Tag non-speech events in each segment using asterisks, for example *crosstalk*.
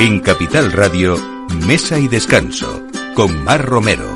En Capital Radio, Mesa y Descanso, con Mar Romero.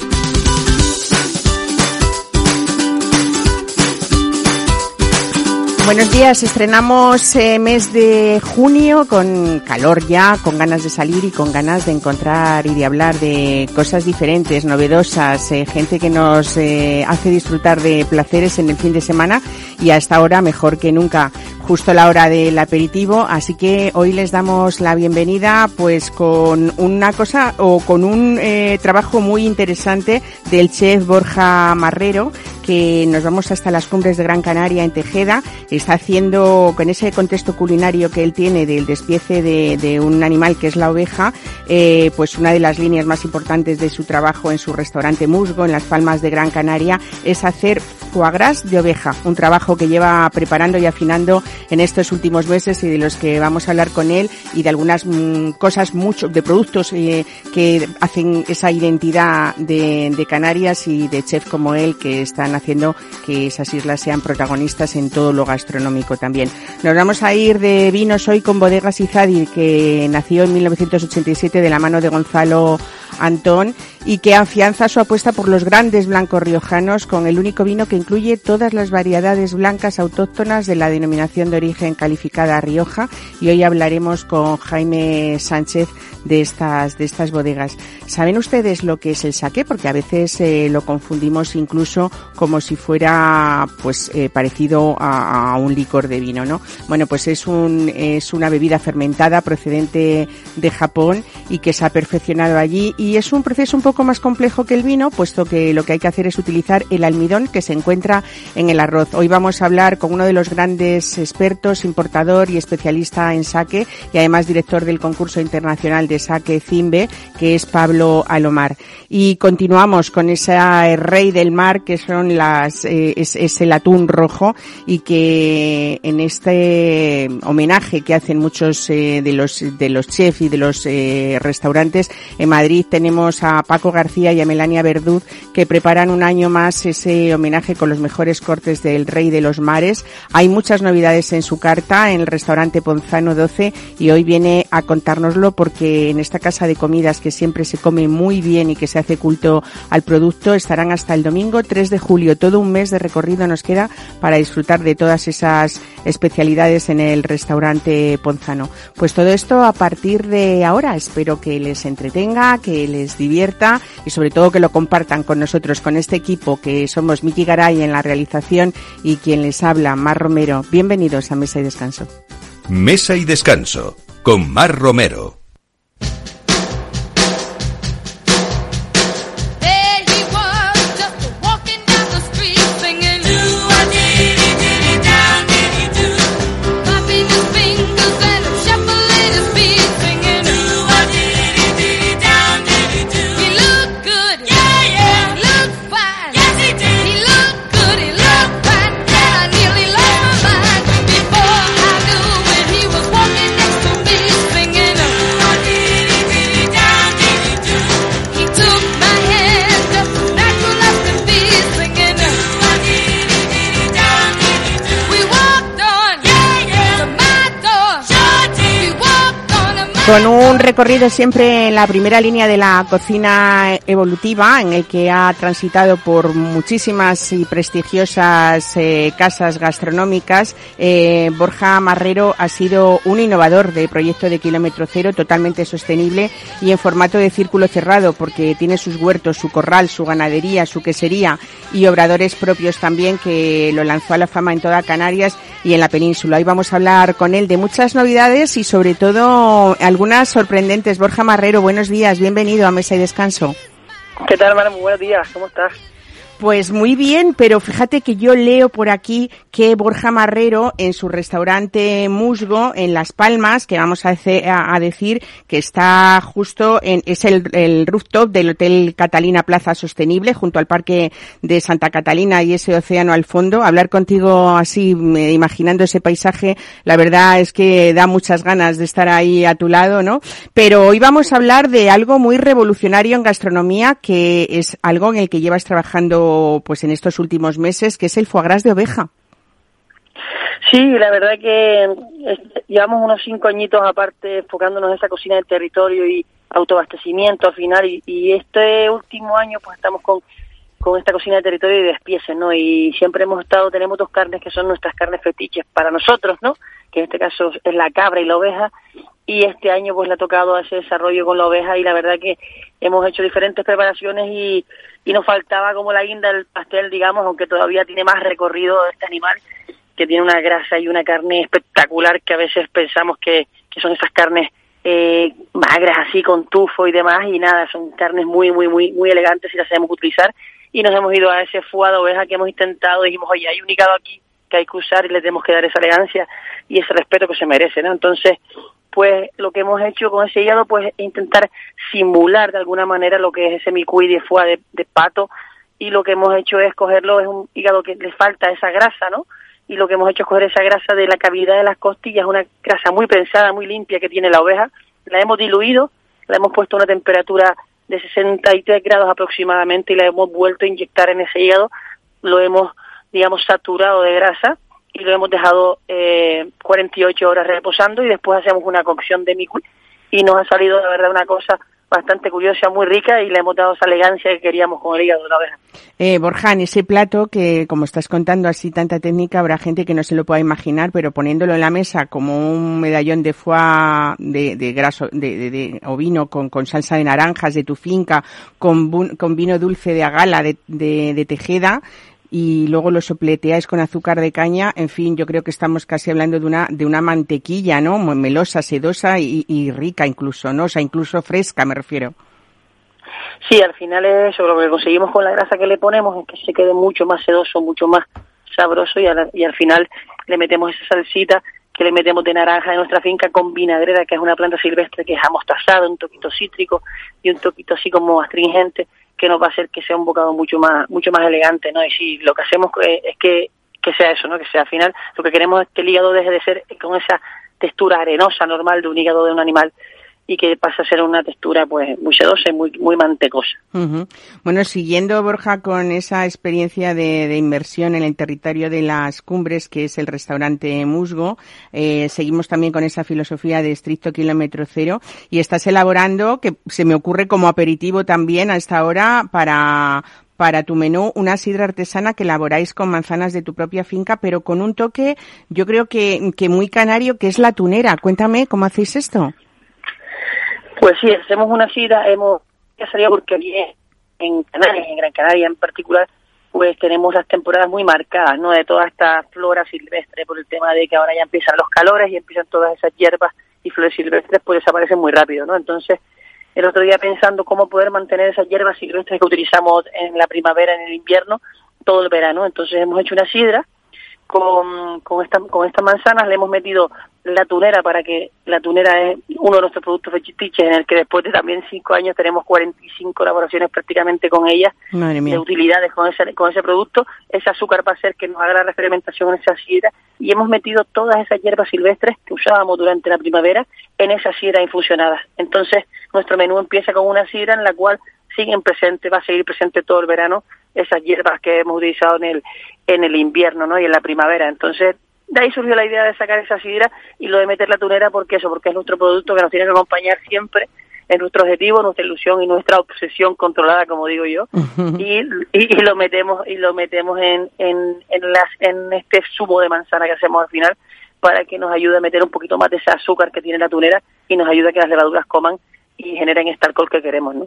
Buenos días, estrenamos eh, mes de junio con calor ya, con ganas de salir y con ganas de encontrar y de hablar de cosas diferentes, novedosas, eh, gente que nos eh, hace disfrutar de placeres en el fin de semana y a esta hora mejor que nunca justo la hora del aperitivo, así que hoy les damos la bienvenida pues con una cosa o con un eh, trabajo muy interesante del chef Borja Marrero que nos vamos hasta las cumbres de Gran Canaria en Tejeda, está haciendo con ese contexto culinario que él tiene del despiece de, de un animal que es la oveja, eh, pues una de las líneas más importantes de su trabajo en su restaurante Musgo en Las Palmas de Gran Canaria es hacer foie de oveja, un trabajo que lleva preparando y afinando en estos últimos meses y de los que vamos a hablar con él y de algunas mm, cosas mucho de productos eh, que hacen esa identidad de, Canarias y de chef como él que están haciendo que esas islas sean protagonistas en todo lo gastronómico también. Nos vamos a ir de vinos hoy con Bodegas Izadi que nació en 1987 de la mano de Gonzalo Antón y que afianza su apuesta por los grandes blancos riojanos con el único vino que incluye todas las variedades blancas autóctonas de la denominación de origen calificada Rioja y hoy hablaremos con Jaime Sánchez de estas de estas bodegas. ¿Saben ustedes lo que es el saque? Porque a veces eh, lo confundimos incluso como si fuera pues eh, parecido a, a, un licor de vino, ¿no? Bueno, pues es un es una bebida fermentada procedente de Japón y que se ha perfeccionado allí y es un proceso un poco más complejo que el vino, puesto que lo que hay que hacer es utilizar el almidón que se encuentra en el arroz. Hoy vamos a hablar con uno de los grandes expertos, importador y especialista en saque y además director del concurso internacional de saque Zimbe, que es Pablo Alomar. Y continuamos con ese rey del mar que son las eh, es, es, el atún rojo y que en este homenaje que hacen muchos eh, de los de los chefs y de los eh, restaurantes en Madrid tenemos a Paco García y a Melania Verduz que preparan un año más ese homenaje con los mejores cortes del Rey de los Mares. Hay muchas novedades en su carta en el restaurante Ponzano 12 y hoy viene a contárnoslo porque en esta casa de comidas que siempre se come muy bien y que se hace culto al producto estarán hasta el domingo 3 de julio. Todo un mes de recorrido nos queda para disfrutar de todas esas especialidades en el restaurante Ponzano. Pues todo esto a partir de ahora. Espero que les entretenga, que les divierta y sobre todo que lo compartan con nosotros, con este equipo que somos Miki Garay en la realización y quien les habla, Mar Romero. Bienvenidos a Mesa y Descanso. Mesa y Descanso con Mar Romero. Con un recorrido siempre en la primera línea de la cocina evolutiva, en el que ha transitado por muchísimas y prestigiosas eh, casas gastronómicas, eh, Borja Marrero ha sido un innovador de proyecto de kilómetro cero totalmente sostenible y en formato de círculo cerrado, porque tiene sus huertos, su corral, su ganadería, su quesería y obradores propios también que lo lanzó a la fama en toda Canarias y en la península. Hoy vamos a hablar con él de muchas novedades y sobre todo algunas sorprendentes. Borja Marrero, buenos días, bienvenido a Mesa y Descanso. ¿Qué tal, hermano? Muy buenos días, ¿cómo estás? Pues muy bien, pero fíjate que yo leo por aquí que Borja Marrero en su restaurante Musgo en Las Palmas, que vamos a, decir que está justo en, es el, rooftop del Hotel Catalina Plaza Sostenible junto al Parque de Santa Catalina y ese océano al fondo. Hablar contigo así, imaginando ese paisaje, la verdad es que da muchas ganas de estar ahí a tu lado, ¿no? Pero hoy vamos a hablar de algo muy revolucionario en gastronomía, que es algo en el que llevas trabajando pues en estos últimos meses, que es el foie gras de oveja. Sí, la verdad que llevamos unos cinco añitos aparte enfocándonos en esa cocina del territorio y autoabastecimiento al final y, este último año pues estamos con, con esta cocina de territorio y despieces, ¿no? Y siempre hemos estado, tenemos dos carnes que son nuestras carnes fetiches para nosotros, ¿no? Que en este caso es la cabra y la oveja y este año pues le ha tocado ese desarrollo con la oveja y la verdad que hemos hecho diferentes preparaciones y, y nos faltaba como la guinda del pastel, digamos, aunque todavía tiene más recorrido este animal que tiene una grasa y una carne espectacular que a veces pensamos que, que son esas carnes eh, magras así con tufo y demás y nada, son carnes muy, muy, muy, muy elegantes y las sabemos utilizar y nos hemos ido a ese fuado oveja que hemos intentado dijimos, oye, hay un hígado aquí que hay que usar y le tenemos que dar esa elegancia y ese respeto que se merece, ¿no? Entonces, pues lo que hemos hecho con ese hígado, pues es intentar simular de alguna manera lo que es ese micuí de de, pato. Y lo que hemos hecho es cogerlo, es un hígado que le falta esa grasa, ¿no? y lo que hemos hecho es coger esa grasa de la cavidad de las costillas, una grasa muy pensada, muy limpia que tiene la oveja, la hemos diluido, la hemos puesto a una temperatura de 63 grados aproximadamente y la hemos vuelto a inyectar en ese hígado, lo hemos, digamos, saturado de grasa y lo hemos dejado eh, 48 horas reposando y después hacemos una cocción de micu y nos ha salido, la verdad, una cosa bastante curiosa, muy rica y le hemos dado esa elegancia que queríamos con el hígado de la oveja. Eh, Borja, ese plato que, como estás contando así tanta técnica, habrá gente que no se lo pueda imaginar, pero poniéndolo en la mesa como un medallón de foie de, de graso, de, de, ovino con, con, salsa de naranjas de tu finca, con, con vino dulce de agala de, de Tejeda, y luego lo sopleteáis con azúcar de caña, en fin, yo creo que estamos casi hablando de una, de una mantequilla, ¿no? Melosa, sedosa y, rica incluso, ¿no? O sea, incluso fresca, me refiero. Sí, al final es eso, lo que conseguimos con la grasa que le ponemos es que se quede mucho más sedoso, mucho más sabroso y, y al final le metemos esa salsita que le metemos de naranja de nuestra finca con vinagrera, que es una planta silvestre que es amostazada, un toquito cítrico y un toquito así como astringente que nos va a hacer que sea un bocado mucho más mucho más elegante, ¿no? Y si lo que hacemos es que, que sea eso, ¿no? Que sea al final, lo que queremos es que el hígado deje de ser con esa textura arenosa normal de un hígado de un animal y que pasa a ser una textura pues muy sedosa y muy, muy mantecosa. Bueno, siguiendo Borja con esa experiencia de, de, inversión en el territorio de las cumbres que es el restaurante Musgo, eh, seguimos también con esa filosofía de estricto kilómetro cero y estás elaborando, que se me ocurre como aperitivo también a esta hora para, para tu menú una sidra artesana que elaboráis con manzanas de tu propia finca, pero con un toque, yo creo que, que muy canario, que es la tunera. Cuéntame, ¿cómo hacéis esto? Pues sí, hacemos una cita, hemos ya salido porque aquí en Canarias, en Gran Canaria en particular, pues tenemos las temporadas muy marcadas, ¿no? De toda esta flora silvestre, por el tema de que ahora ya empiezan los calores y empiezan todas esas hierbas y flores silvestres, pues desaparecen muy rápido, ¿no? Entonces, el otro día pensando cómo poder mantener esas hierbas silvestres que utilizamos en la primavera, en el invierno, todo el verano. Entonces hemos hecho una sidra con, con, esta, con estas manzanas le hemos metido la tunera para que la tunera es uno de nuestros productos fetiches en el que después de también cinco años tenemos 45 elaboraciones prácticamente con ella de utilidades con ese, con ese producto. Ese azúcar va a hacer que nos haga la refermentación en esa sidra y hemos metido todas esas hierbas silvestres que usábamos durante la primavera en esa sidra infusionadas. Entonces nuestro menú empieza con una sidra en la cual siguen presente, va a seguir presente todo el verano esas hierbas que hemos utilizado en el, en el invierno ¿no? y en la primavera. Entonces, de ahí surgió la idea de sacar esa sidra y lo de meter la tunera, porque eso, porque es nuestro producto que nos tiene que acompañar siempre en nuestro objetivo, nuestra ilusión y nuestra obsesión controlada, como digo yo, y, y, lo metemos y lo metemos en, en, en, las, en este zumo de manzana que hacemos al final para que nos ayude a meter un poquito más de ese azúcar que tiene la tunera y nos ayude a que las levaduras coman y generen este alcohol que queremos, ¿no?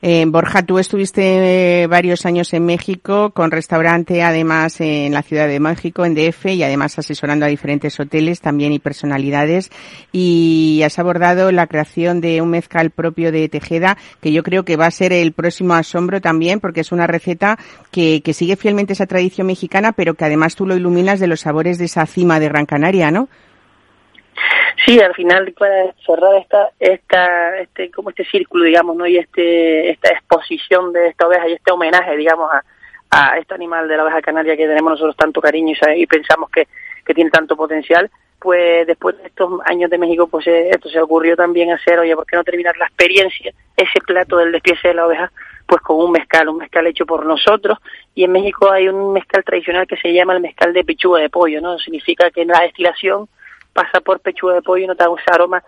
Eh, Borja, tú estuviste varios años en México con restaurante, además en la Ciudad de México, en DF, y además asesorando a diferentes hoteles también y personalidades, y has abordado la creación de un mezcal propio de Tejeda, que yo creo que va a ser el próximo asombro también, porque es una receta que, que sigue fielmente esa tradición mexicana, pero que además tú lo iluminas de los sabores de esa cima de Gran Canaria, ¿no? Sí, al final para cerrar esta, esta, este, como este círculo, digamos, ¿no? Y este, esta exposición de esta oveja y este homenaje, digamos, a, a este animal de la oveja canaria que tenemos nosotros tanto cariño y, pensamos que, que tiene tanto potencial, pues después de estos años de México, pues eh, esto se ocurrió también hacer, oye, ¿por qué no terminar la experiencia, ese plato del despiece de la oveja, pues con un mezcal, un mezcal hecho por nosotros. Y en México hay un mezcal tradicional que se llama el mezcal de pechuga de pollo, ¿no? Significa que en la destilación pasa por pechuga de pollo y no te da ese aroma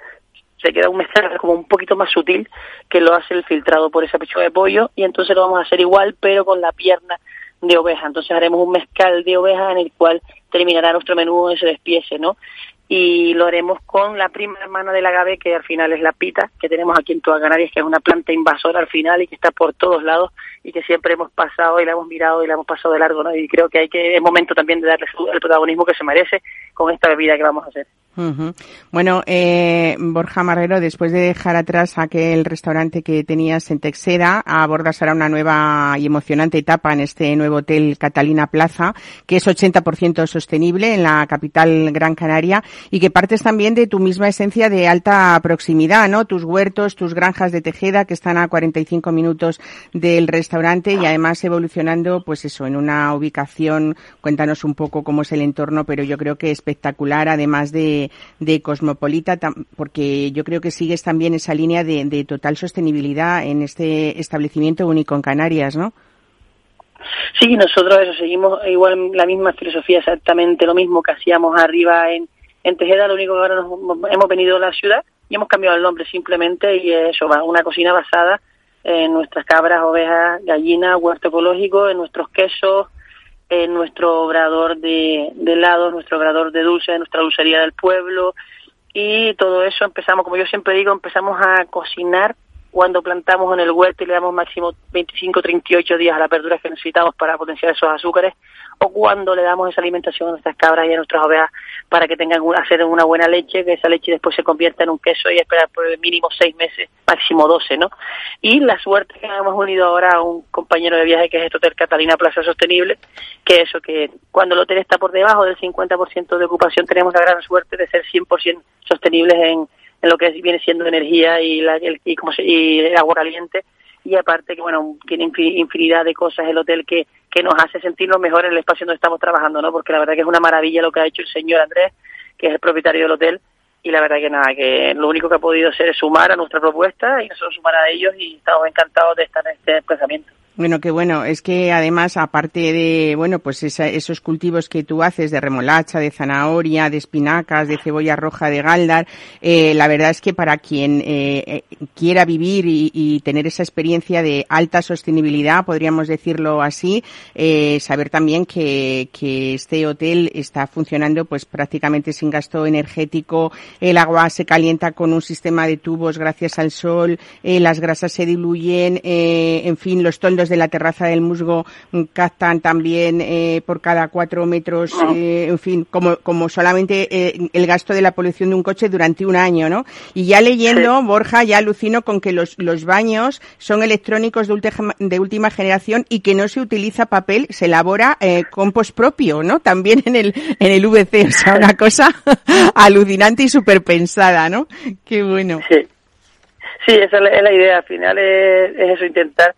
se queda un mezcal como un poquito más sutil que lo hace el filtrado por esa pechuga de pollo y entonces lo vamos a hacer igual pero con la pierna de oveja. Entonces haremos un mezcal de oveja en el cual terminará nuestro menú en ese despiece, ¿no? Y lo haremos con la prima hermana del agave, que al final es la pita, que tenemos aquí en toda Canarias, que es una planta invasora al final y que está por todos lados y que siempre hemos pasado y la hemos mirado y la hemos pasado de largo, ¿no? Y creo que hay que, es momento también de darle el protagonismo que se merece con esta bebida que vamos a hacer. Bueno, eh, Borja Marrero, después de dejar atrás aquel restaurante que tenías en Texera, abordas ahora una nueva y emocionante etapa en este nuevo hotel Catalina Plaza, que es 80% sostenible en la capital Gran Canaria y que partes también de tu misma esencia de alta proximidad, ¿no? Tus huertos, tus granjas de Tejeda, que están a 45 minutos del restaurante y además evolucionando, pues eso, en una ubicación, cuéntanos un poco cómo es el entorno, pero yo creo que espectacular, además de de, cosmopolita, porque yo creo que sigues también esa línea de, total sostenibilidad en este establecimiento único en Canarias, ¿no? Sí, nosotros eso, seguimos igual la misma filosofía, exactamente lo mismo que hacíamos arriba en, en Tejeda, lo único que ahora nos, hemos venido a la ciudad y hemos cambiado el nombre simplemente y eso va, una cocina basada en nuestras cabras, ovejas, gallinas, huerto ecológico, en nuestros quesos, en nuestro obrador de, de helados, nuestro obrador de dulce, nuestra dulcería del pueblo. Y todo eso empezamos, como yo siempre digo, empezamos a cocinar cuando plantamos en el huerto y le damos máximo 25, 38 días a la verdura que necesitamos para potenciar esos azúcares, o cuando le damos esa alimentación a nuestras cabras y a nuestras ovejas para que tengan hacer una buena leche, que esa leche después se convierta en un queso y esperar por el mínimo seis meses, máximo 12, ¿no? Y la suerte que hemos unido ahora a un compañero de viaje que es este Hotel Catalina Plaza Sostenible, que eso, que cuando el hotel está por debajo del 50% de ocupación tenemos la gran suerte de ser 100% sostenibles en en lo que viene siendo energía y, la, el, y, como y agua caliente. Y aparte que bueno tiene infinidad de cosas el hotel que, que nos hace sentirnos mejor en el espacio donde estamos trabajando no porque la verdad que es una maravilla lo que ha hecho el señor Andrés que es el propietario del hotel. Y la verdad que nada que lo único que ha podido hacer es sumar a nuestra propuesta y nosotros sumar a ellos y estamos encantados de estar en este desplazamiento bueno, qué bueno. Es que además, aparte de, bueno, pues esos cultivos que tú haces de remolacha, de zanahoria, de espinacas, de cebolla roja, de galdar, eh, la verdad es que para quien eh, eh, quiera vivir y, tener esa experiencia de alta sostenibilidad, podríamos decirlo así, saber también que, que este hotel está funcionando pues prácticamente sin gasto energético, el agua se calienta con un sistema de tubos gracias al sol, las grasas se diluyen, en fin, los toldos de la terraza del musgo captan también eh, por cada cuatro metros, eh, en fin, como, como solamente eh, el gasto de la polución de un coche durante un año, ¿no? Y ya leyendo, Borja, ya alucino con que los, los baños son electrónicos de, última, de última generación y que no se utiliza papel, se elabora compost propio, ¿no? También en el, en el VC, o sea, una *laughs* cosa *laughs* alucinante y súper pensada, ¿no? Qué bueno. Sí. Sí, esa es la, idea. Al final es eso, intentar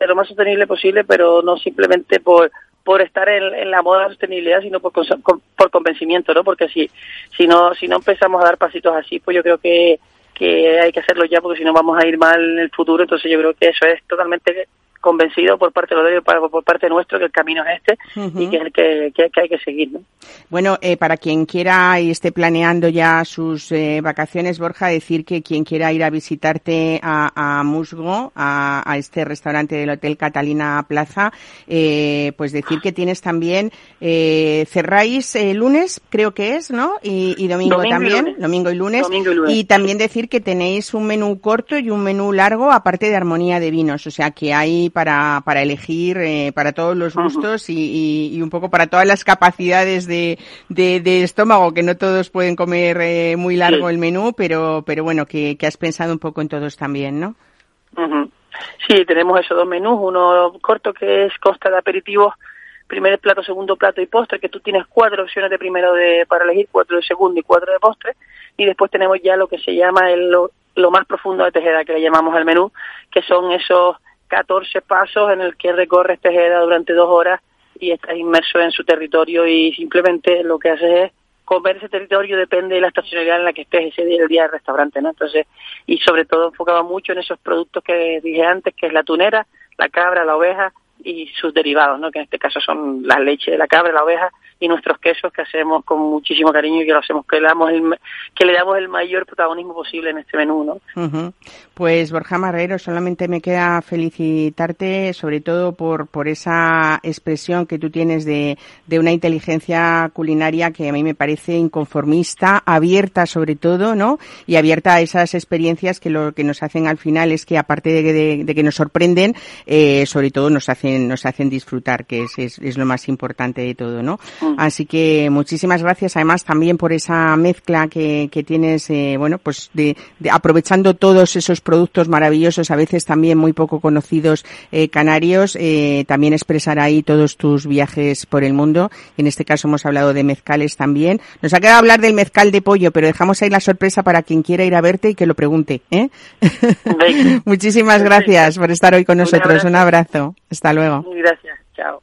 ser lo más sostenible posible, pero no simplemente por por estar en, la moda de la sostenibilidad, sino por, por convencimiento, ¿no? Porque si, si no si no empezamos a dar pasitos así, pues yo creo que, que hay que hacerlo ya, porque si no vamos a ir mal en el futuro. Entonces yo creo que eso es totalmente convencido por parte de los por, parte nuestro que el camino es este y que es el que, que, hay que seguir. ¿no? Bueno, eh, para quien quiera y esté planeando ya sus eh, vacaciones, Borja, decir que quien quiera ir a visitarte a, a Musgo, a, a, este restaurante del Hotel Catalina Plaza, eh, pues decir que tienes también, eh, cerráis el lunes, creo que es, ¿no? Y, domingo, también, domingo, y lunes, domingo y lunes. Y también decir que tenéis un menú corto y un menú largo, aparte de armonía de vinos, o sea que hay para, para elegir eh, para todos los gustos y, y, un poco para todas las capacidades de, de, estómago, que no todos pueden comer eh, muy largo el menú, pero, pero bueno, que, que has pensado un poco en todos también, ¿no? Sí, tenemos esos dos menús, uno corto que es consta de aperitivos, primer plato, segundo plato y postre, que tú tienes cuatro opciones de primero de, para elegir, cuatro de segundo y cuatro de postre, y después tenemos ya lo que se llama el, lo, lo más profundo de Tejeda, que le llamamos el menú, que son esos 14 pasos en el que recorres Tejeda durante dos horas y estás inmerso en su territorio y simplemente lo que haces es comer ese territorio depende de la estacionalidad en la que estés ese día, el día del restaurante, ¿no? Entonces, y sobre todo enfocaba mucho en esos productos que dije antes, que es la tunera, la cabra, la oveja y sus derivados, ¿no? que en este caso son la leche de la cabra, la oveja y nuestros quesos que hacemos con muchísimo cariño y que lo hacemos que le damos el que le damos el mayor protagonismo posible en este menú, ¿no? Pues Borja Marrero, solamente me queda felicitarte sobre todo por por esa expresión que tú tienes de, de una inteligencia culinaria que a mí me parece inconformista, abierta sobre todo, ¿no? Y abierta a esas experiencias que lo que nos hacen al final es que aparte de, de, que nos sorprenden, eh, sobre todo nos hacen nos hacen disfrutar, que es, es, es lo más importante de todo, ¿no? Así que muchísimas gracias además también por esa mezcla que, que tienes, eh, bueno, pues de, de, aprovechando todos esos productos maravillosos, a veces también muy poco conocidos eh, canarios, eh, también expresar ahí todos tus viajes por el mundo. En este caso hemos hablado de mezcales también. Nos ha quedado hablar del mezcal de pollo, pero dejamos ahí la sorpresa para quien quiera ir a verte y que lo pregunte. ¿eh? *laughs* muchísimas gracias por estar hoy con nosotros. Un abrazo. Hasta luego. Gracias. Chao.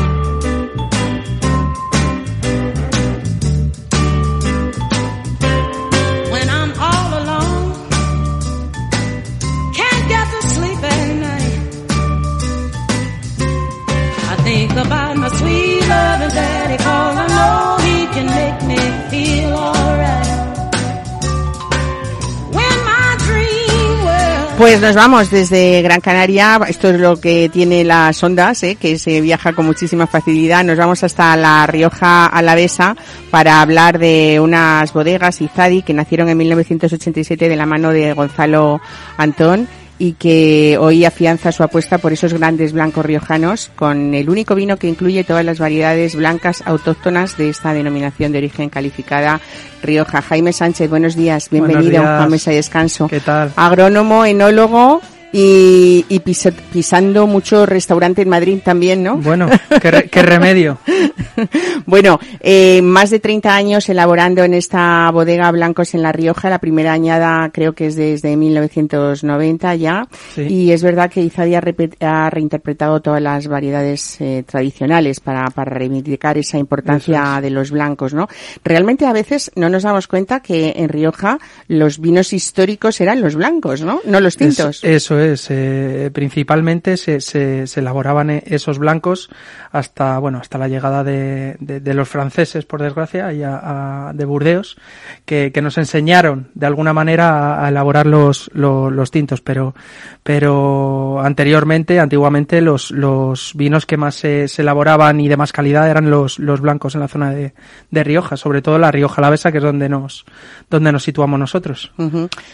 Pues nos vamos desde Gran Canaria, esto es lo que tiene las ondas, ¿eh? que se viaja con muchísima facilidad. Nos vamos hasta La Rioja Alavesa para hablar de unas bodegas Izadi que nacieron en 1987 de la mano de Gonzalo Antón y que hoy afianza su apuesta por esos grandes blancos riojanos con el único vino que incluye todas las variedades blancas autóctonas de esta denominación de origen calificada Rioja. Jaime Sánchez, buenos días, bienvenido a Mesa y Descanso. ¿Qué tal? Agrónomo, enólogo y, y pisando mucho restaurante en Madrid también, ¿no? Bueno, qué, qué remedio. *laughs* bueno, eh, más de 30 años elaborando en esta bodega Blancos en La Rioja. La primera añada creo que es desde 1990 ya. Sí. Y es verdad que Izadi ha, ha reinterpretado todas las variedades eh, tradicionales para, para reivindicar esa importancia es. de los blancos, ¿no? Realmente a veces no nos damos cuenta que en Rioja los vinos históricos eran los blancos, ¿no? No los tintos. Es, eso Eh, principalmente se, elaboraban esos blancos hasta, bueno, hasta la llegada de, los franceses, por desgracia, y de Burdeos, que, nos enseñaron de alguna manera a, elaborar los, los, tintos, pero, pero anteriormente, antiguamente, los, los vinos que más se, elaboraban y de más calidad eran los, blancos en la zona de, Rioja, sobre todo la Rioja Alavesa, que es donde nos, donde nos situamos nosotros.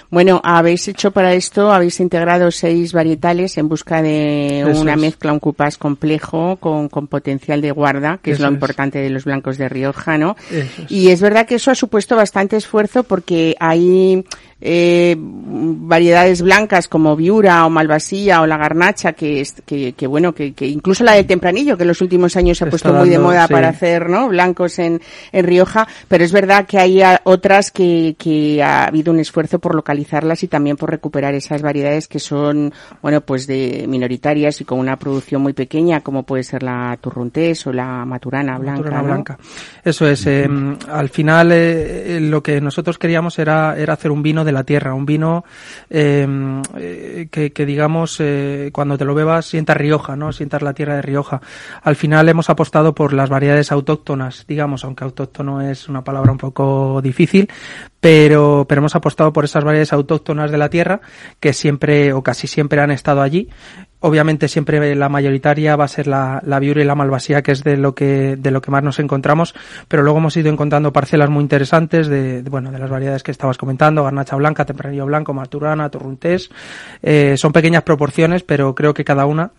Bueno, habéis hecho para esto, habéis integrado seis varietales en busca de Eso una es. mezcla, un cupás complejo con, con, potencial de guarda, que Eso es lo es. importante de los blancos de Rioja, ¿no? Es. Y es verdad que eso ha supuesto bastante esfuerzo porque hay eh, variedades blancas como Viura o Malvasía o la Garnacha, que, es, que, que bueno, que, que, incluso la de Tempranillo, que en los últimos años se ha puesto dando, muy de moda sí. para hacer ¿no? blancos en, en Rioja, pero es verdad que hay otras que, que ha habido un esfuerzo por localizarlas y también por recuperar esas variedades que son, bueno, pues de minoritarias y con una producción muy pequeña, como puede ser la Turruntés o la Maturana Blanca. Maturana ¿no? Blanca. Eso es, eh, al final eh, lo que nosotros queríamos era, era hacer un vino de la tierra, un vino eh, que, que, digamos eh, cuando te lo bebas sientas Rioja, ¿no? Sientas la tierra de Rioja. Al final hemos apostado por las variedades autóctonas, digamos, aunque autóctono es una palabra un poco difícil, pero, pero hemos apostado por esas variedades autóctonas de la tierra que siempre o casi siempre han estado allí. Obviamente siempre la mayoritaria va a ser la, la Viura y la Malvasía, que es de lo que, de lo que más nos encontramos, pero luego hemos ido encontrando parcelas muy interesantes de, bueno, de las variedades que estabas comentando, garnacha blanca, tempranillo blanco, marturana, torruntés, eh, son pequeñas proporciones, pero creo que cada una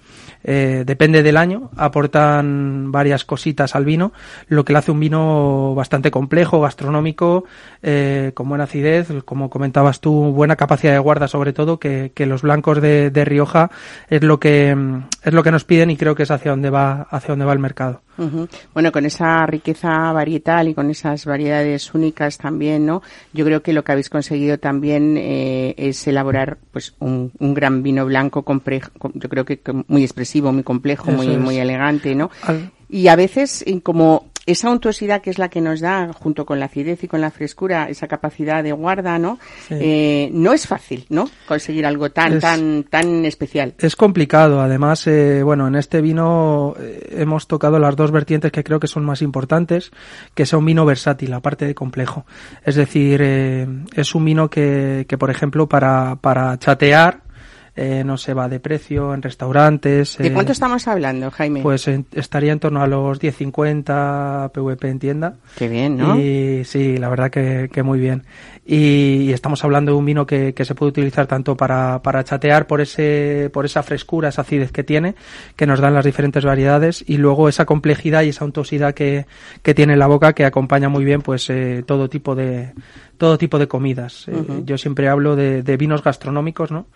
eh, depende del año, aportan varias cositas al vino, lo que le hace un vino bastante complejo, gastronómico, eh, con buena acidez, como comentabas tú, buena capacidad de guarda sobre todo, que, los blancos de, de Rioja es lo que es lo que nos piden y creo que es hacia donde va hacia donde va el mercado. Uh -huh. Bueno, con esa riqueza varietal y con esas variedades únicas también, ¿no? Yo creo que lo que habéis conseguido también eh, es elaborar pues un, un, gran vino blanco complejo, yo creo que muy expresivo, muy complejo, muy, muy elegante, ¿no? Al... Y a veces como esa untuosidad que es la que nos da, junto con la acidez y con la frescura, esa capacidad de guarda, ¿no? Sí. Eh, no es fácil, ¿no? Conseguir algo tan, Es- tan, tan especial. Es complicado, además, eh, bueno, en este vino eh, hemos tocado las dos vertientes que creo que son más importantes, que sea un vino versátil, aparte de complejo. Es decir, eh, es un vino que, que, por ejemplo, para, para chatear, eh, no se va de precio en restaurantes. ¿De eh, cuánto estamos hablando, Jaime? Pues en- estaría en torno a los 10.50 PVP en tienda. Qué bien, ¿no? Y sí, la verdad que, que muy bien. Y, estamos hablando de un vino que, que se puede utilizar tanto para, para chatear por ese, por esa frescura, esa acidez que tiene, que nos dan las diferentes variedades, y luego esa complejidad y esa untuosidad que, que tiene en la boca que acompaña muy bien pues eh, todo tipo de, todo tipo de comidas. Eh, yo siempre hablo de, de vinos gastronómicos, ¿no?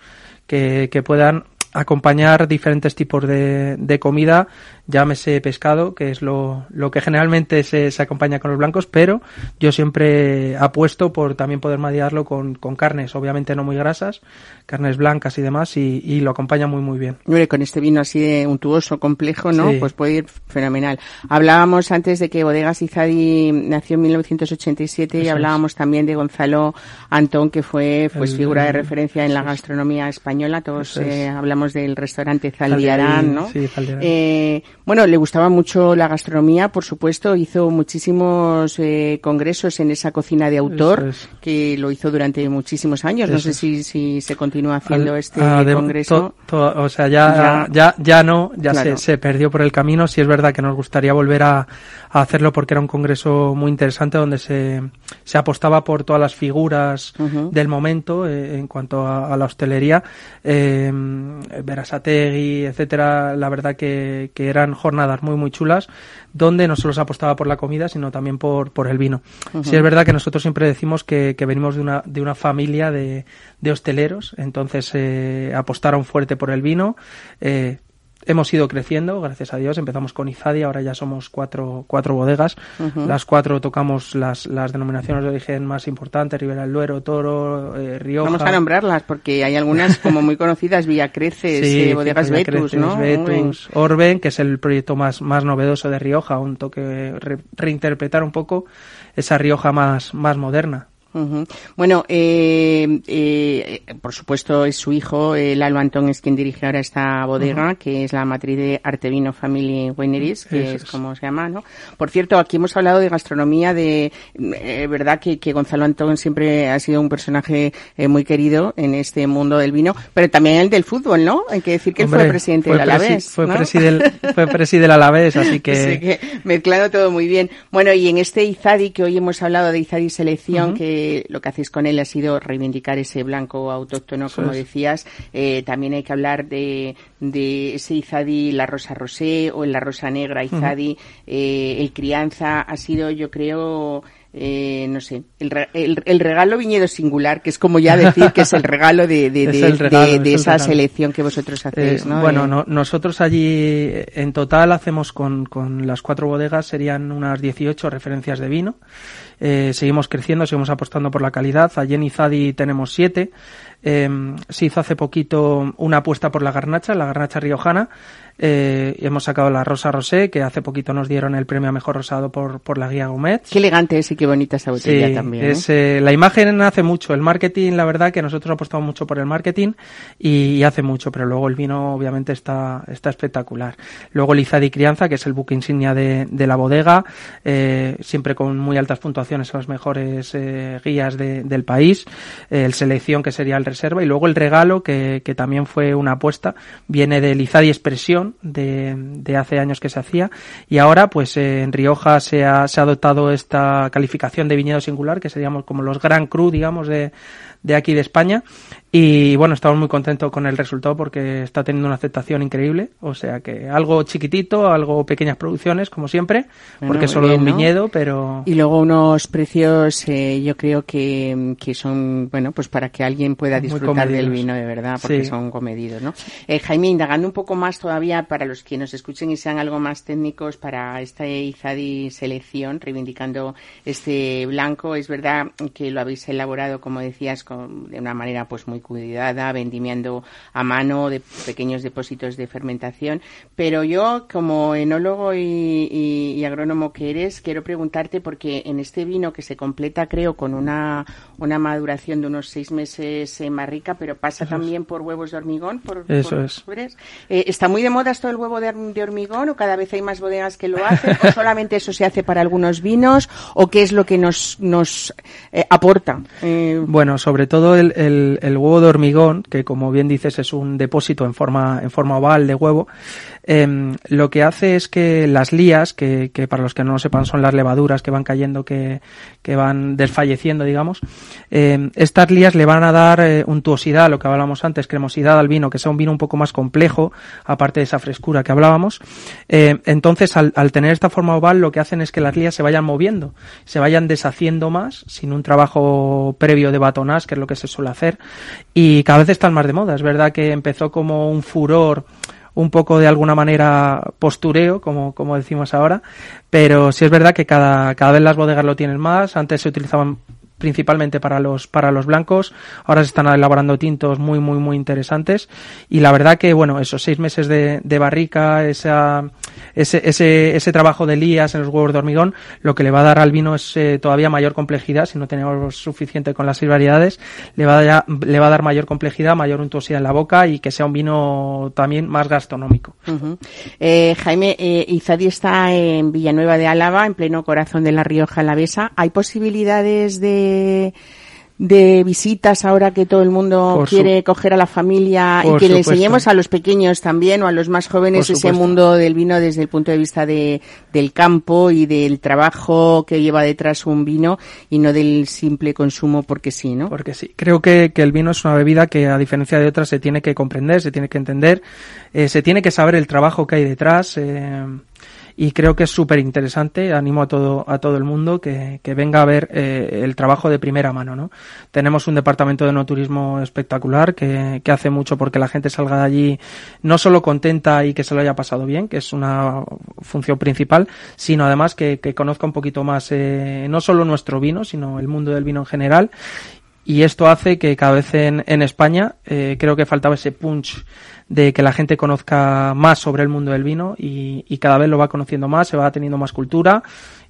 Que, que puedan acompañar diferentes tipos de, de comida, llámese pescado, que es lo, lo que generalmente se, se acompaña con los blancos, pero yo siempre apuesto por también poder madearlo con, con carnes, obviamente no muy grasas, carnes blancas y demás, y, y lo acompaña muy muy bien. Hombre, con este vino así de untuoso, complejo, ¿no? Sí. Pues puede ir fenomenal. Hablábamos antes de que Bodegas Izadi nació en 1987 y Eso es. hablábamos también de Gonzalo Antón, que fue pues El- figura de referencia en la gastronomía española. Todos eh, hablamos del restaurante Zaldiarán, ¿no? sí, Zaldiarán. Eh, bueno, le gustaba mucho la gastronomía, por supuesto. Hizo muchísimos eh, congresos en esa cocina de autor, es. que lo hizo durante muchísimos años. No sé si, si se continúa haciendo Al- este ah, congreso. to- to- o sea, ya, Ya- ya, ya, no, ya Claro. se, se perdió por el camino. Sí es verdad que nos gustaría volver a, a hacerlo porque era un congreso muy interesante donde se, se apostaba por todas las figuras del momento eh, en cuanto a, a la hostelería. Eh, Berasategui, etcétera. La verdad que, que eran jornadas muy, muy chulas donde no solo se apostaba por la comida, sino también por, por el vino. Sí es verdad que nosotros siempre decimos que, que venimos de una, de una familia de, de hosteleros, entonces eh, apostaron fuerte por el vino. Eh, hemos ido creciendo, gracias a Dios. Empezamos con Izadi, ahora ya somos cuatro, cuatro bodegas. Las cuatro tocamos las, las denominaciones de origen más importantes, Ribera del Duero, Toro, eh, Rioja. Vamos a nombrarlas porque hay algunas como muy conocidas, Villacreces, Sí, eh, Bodegas Creces, ¿no? Vetus, Orben, que es el proyecto más, más novedoso de Rioja, un toque, re- reinterpretar un poco esa Rioja más, más moderna. Ujú. Bueno, eh, eh, por supuesto es su hijo, eh, Lalo Antón, es quien dirige ahora esta bodega, que es la matriz de Artevino Family Wineries, que es es. como se llama, ¿no? Por cierto, aquí hemos hablado de gastronomía, de eh, verdad que, que Gonzalo Antón siempre ha sido un personaje eh, muy querido en este mundo del vino, pero también el del fútbol, ¿no? Hay que decir que él fue presidente fue del presi- Alavés. Fue, ¿no? presidel- *laughs* fue presi del Alavés, así que... Así que mezclando todo muy bien. Bueno, y en este Izadi, que hoy hemos hablado de Izadi Selección, que lo que hacéis con él ha sido reivindicar ese blanco autóctono, como decías. Eh, también hay que hablar de, de ese Izadi, la rosa rosé o la rosa negra Izadi. Eh, el crianza ha sido, yo creo, eh, no sé, el, el, el regalo viñedo singular, que es como ya decir que es el regalo de, de, *laughs* de- regalo, de- es esa selección que vosotros hacéis, Eh, ¿no? Bueno, Eh, no- nosotros allí en total hacemos con, con las cuatro bodegas serían unas 18 referencias de vino. Eh, seguimos creciendo, seguimos apostando por la calidad. Allí en Izadi tenemos siete. Eh, se hizo hace poquito una apuesta por la garnacha, la garnacha riojana. Eh, hemos sacado la rosa rosé, que hace poquito nos dieron el premio a mejor rosado por, por la guía Gomet. Qué elegante es y qué bonita esa botella Sí, también. ¿eh? es, eh, la imagen hace mucho, el marketing, la verdad que nosotros apostamos mucho por el marketing y, y hace mucho, pero luego el vino obviamente está, está espectacular. Luego el Izadi Crianza, que es el buque insignia de, de la bodega, eh, siempre con muy altas puntuaciones en las mejores eh, guías de- del país, el Selección, que sería el reserva, y luego el regalo, que, que también fue una apuesta, viene del Izadi Expresión, de, hace años que se hacía, y ahora pues eh, en Rioja se ha, se ha adoptado esta calificación de viñedo singular, que seríamos como los Gran Cru, digamos, de, de aquí de España. Y bueno, estamos muy contentos con el resultado porque está teniendo una aceptación increíble. O sea que algo chiquitito, algo pequeñas producciones, como siempre, Bueno, porque solo de un bien, ¿no? viñedo, pero Y luego unos precios, eh, yo creo que, que son, bueno, pues para que alguien pueda disfrutar del vino de verdad, porque Sí. son comedidos, ¿no? Eh, Jaime, indagando un poco más todavía para los que nos escuchen y sean algo más técnicos para esta Izadi selección, reivindicando este blanco, es verdad que lo habéis elaborado, como decías, con- de una manera pues muy cuidada, vendimiando a mano de pequeños depósitos de fermentación. Pero yo, como enólogo y, y- y agrónomo que eres, quiero preguntarte porque en este vino que se completa, creo, con una, una maduración de unos seis meses en barrica, pero pasa también por huevos de hormigón, por, Eso por es. Eh, ¿Está muy de moda esto del huevo de, de hormigón o cada vez hay más bodegas que lo hacen? ¿O solamente eso se hace para algunos vinos? ¿O qué es lo que nos, nos eh, aporta? Eh, Bueno, sobre todo el, el- el huevo de hormigón, que como bien dices es un depósito en forma, en forma oval de huevo, em, lo que hace es que las lías, que, para los que no lo sepan son las levaduras que van cayendo, que, van desfalleciendo, digamos, em, estas lías le van a dar eh, untuosidad, lo que hablábamos antes, cremosidad al vino, que sea un vino un poco más complejo, aparte de esa frescura que hablábamos. Eh, entonces, al, al tener esta forma oval, lo que hacen es que las lías se vayan moviendo, se vayan deshaciendo más, sin un trabajo previo de batonás, que es lo que se suele hacer, y cada vez están más de moda. Es verdad que empezó como un furor un poco de alguna manera postureo, como, como decimos ahora, pero sí es verdad que cada, cada vez las bodegas lo tienen más. Antes se utilizaban principalmente para los para los blancos ahora se están elaborando tintos muy muy muy interesantes y la verdad que bueno esos seis meses de, de barrica esa ese, ese ese trabajo de lías en los huevos de hormigón lo que le va a dar al vino es eh, todavía mayor complejidad si no tenemos suficiente con las seis variedades le va a dar, le va a dar mayor complejidad mayor untuosidad en la boca y que sea un vino también más gastronómico. Eh, Jaime, eh, Izadi está en Villanueva de Álava, en pleno corazón de la Rioja Alavesa. ¿Hay posibilidades de, de visitas ahora que todo el mundo Por su- quiere coger a la familia y que le enseñemos a los pequeños también o a los más jóvenes ese mundo del vino desde el punto de vista de, del campo y del trabajo que lleva detrás un vino y no del simple consumo porque sí, ¿no? Porque sí, creo que, que el vino es una bebida que a diferencia de otras se tiene que comprender, se tiene que entender, eh, se tiene que saber el trabajo que hay detrás eh, y creo que es súper interesante. Animo a todo, a todo el mundo que, que venga a ver eh, el trabajo de primera mano. ¿no? Tenemos un departamento de no turismo espectacular que, que hace mucho porque la gente salga de allí no solo contenta y que se lo haya pasado bien, que es una función principal, sino además que, que conozca un poquito más eh, no solo nuestro vino, sino el mundo del vino en general y esto hace que cada vez en, en España eh, creo que faltaba ese punch de que la gente conozca más sobre el mundo del vino y, y cada vez lo va conociendo más, se va teniendo más cultura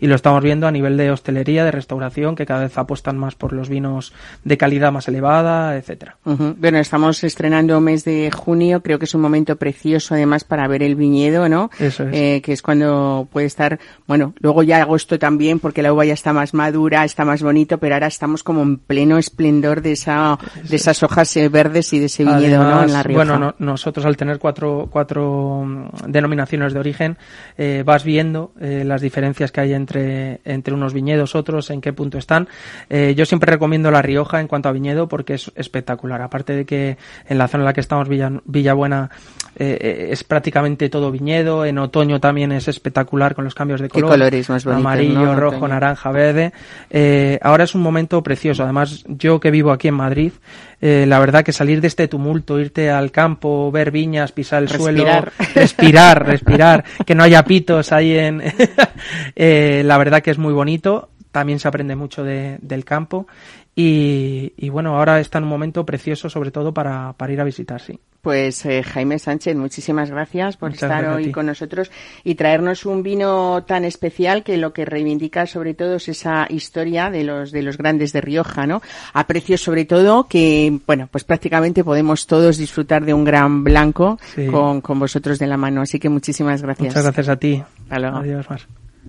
y lo estamos viendo a nivel de hostelería, de restauración, que cada vez apuestan más por los vinos de calidad más elevada, etcétera. Bueno, estamos estrenando mes de junio, creo que es un momento precioso además para ver el viñedo, ¿no? Eso es. Eh, que es cuando puede estar, bueno, luego ya agosto también porque la uva ya está más madura, está más bonito, pero ahora estamos como en pleno esplendor de esa, de esas hojas eh, verdes y de ese viñedo, ¿no? En la Rioja. Bueno, no- nosotros al tener cuatro, cuatro mm, denominaciones de origen, eh, vas viendo eh, las diferencias que hay entre, entre unos viñedos, otros, en qué punto están. Eh, yo siempre recomiendo La Rioja en cuanto a viñedo porque es espectacular. Aparte de que en la zona en la que estamos, Villa, Villabuena, eh, eh, es prácticamente todo viñedo. En otoño también es espectacular con los cambios de Qué color. colores más bonitos, Amarillo, rojo, naranja, verde. Eh, ahora es un momento precioso. Además, yo que vivo aquí en Madrid, eh, la verdad que salir de este tumulto, irte al campo, ver viñas, pisar el Respirar. suelo, respirar, respirar, que no haya pitos ahí en... *laughs* eh, la verdad que es muy bonito. También se aprende mucho de- del campo. Y, y bueno, ahora está en un momento precioso, sobre todo para, para ir a visitar, sí. Pues eh, Jaime Sánchez, muchísimas gracias por Muchas estar gracias a hoy con nosotros y traernos un vino tan especial que lo que reivindica sobre todo es esa historia de los de los grandes de Rioja, ¿no? Aprecio sobre todo que, bueno, pues prácticamente podemos todos disfrutar de un gran blanco Sí. con, con vosotros de la mano. Así que muchísimas gracias. Muchas gracias a ti. Hasta luego. Adiós, Mar.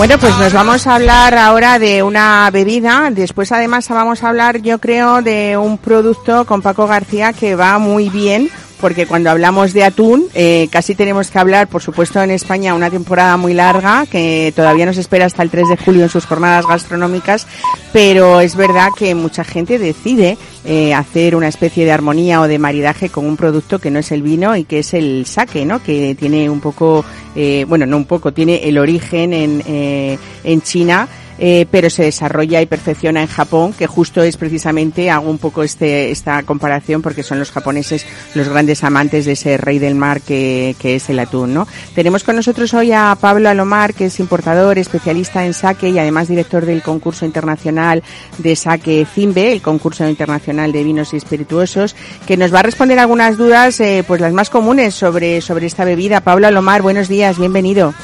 Bueno, pues nos vamos a hablar ahora de una bebida. Después, además, vamos a hablar, yo creo, de un producto con Paco García que va muy bien porque cuando hablamos de atún, eh, casi tenemos que hablar, por supuesto, en España una temporada muy larga que todavía nos espera hasta el 3 de julio en sus jornadas gastronómicas, pero es verdad que mucha gente decide eh, hacer una especie de armonía o de maridaje con un producto que no es el vino y que es el sake, ¿no? Que tiene un poco, eh, bueno, no un poco, tiene el origen en, eh, en China eh, pero se desarrolla y perfecciona en Japón, que justo es precisamente, hago un poco este, esta comparación porque son los japoneses los grandes amantes de ese rey del mar que, que es el atún, ¿no? Tenemos con nosotros hoy a Pablo Alomar, que es importador, especialista en sake y además director del concurso internacional de sake Zimbe, el concurso internacional de vinos y espirituosos, que nos va a responder algunas dudas, eh, pues las más comunes sobre, sobre esta bebida. Pablo Alomar, buenos días, bienvenido.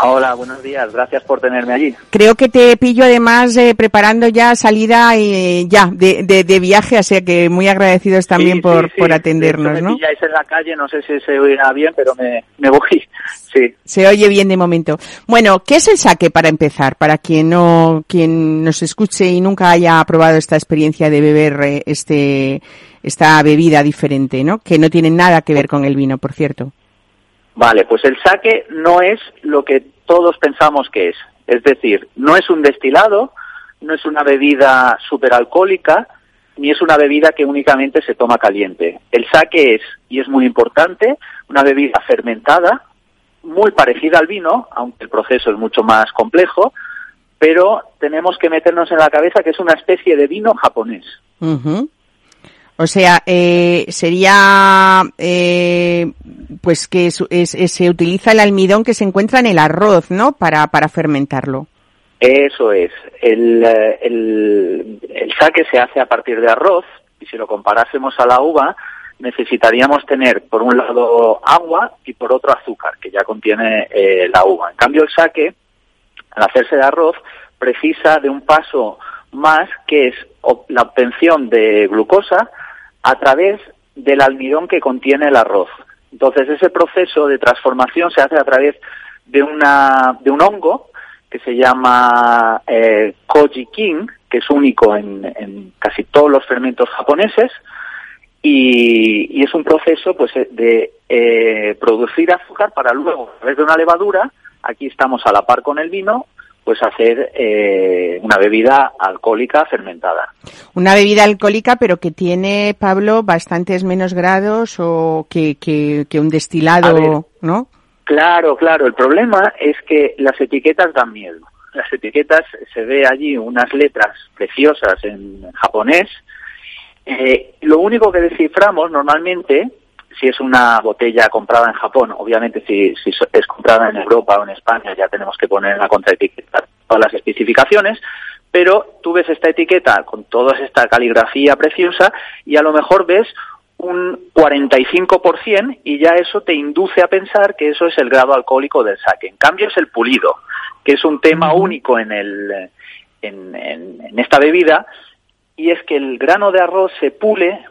Hola, buenos días. Gracias por tenerme allí. Creo que te pillo además eh, preparando ya salida eh, ya de, de, de viaje, así que muy agradecidos también Sí, por, sí, sí. por De atendernos, hecho, me ¿no? pilláis en la calle, no sé si se oirá bien, pero me, me voy. *laughs* Sí. Se oye bien de momento. Bueno, ¿qué es el saque para empezar? Para quien no, quien nos escuche y nunca haya probado esta experiencia de beber eh, este, esta bebida diferente, ¿no? Que no tiene nada que ver con el vino, por cierto. Vale, pues el sake no es lo que todos pensamos que es. Es decir, no es un destilado, no es una bebida superalcohólica, ni es una bebida que únicamente se toma caliente. El sake es, y es muy importante, una bebida fermentada, muy parecida al vino, aunque el proceso es mucho más complejo, pero tenemos que meternos en la cabeza que es una especie de vino japonés. O sea, eh, sería, eh, pues que es- es- se utiliza el almidón que se encuentra en el arroz, ¿no? Para, para fermentarlo. Eso es. El, eh, el, el sake se hace a partir de arroz y si lo comparásemos a la uva necesitaríamos tener por un lado agua y por otro azúcar que ya contiene eh, la uva. En cambio el sake, al hacerse de arroz, precisa de un paso más que es la obtención de glucosa a través del almidón que contiene el arroz. Entonces ese proceso de transformación se hace a través de una de un hongo que se llama eh, koji king, que es único en, casi todos los fermentos japoneses y, es un proceso pues de eh, producir azúcar para luego a través de una levadura aquí estamos a la par con el vino pues hacer eh, una bebida alcohólica fermentada Una bebida alcohólica, pero que tiene, Pablo, bastantes menos grados o que, que, que un ver. destilado, ¿no? Claro, claro. El problema es que las etiquetas dan miedo. Las etiquetas, se ve allí unas letras preciosas en japonés. Eh, lo único que desciframos normalmente, si es una botella comprada en Japón, obviamente si, es comprada en Europa o en España ya tenemos que poner en la contraetiqueta todas las especificaciones, pero tú ves esta etiqueta con toda esta caligrafía preciosa y a lo mejor ves un 45% y ya eso te induce a pensar que eso es el grado alcohólico del sake. En cambio es el pulido, que es un tema único en, el, en, en- en esta bebida y es que el grano de arroz se pule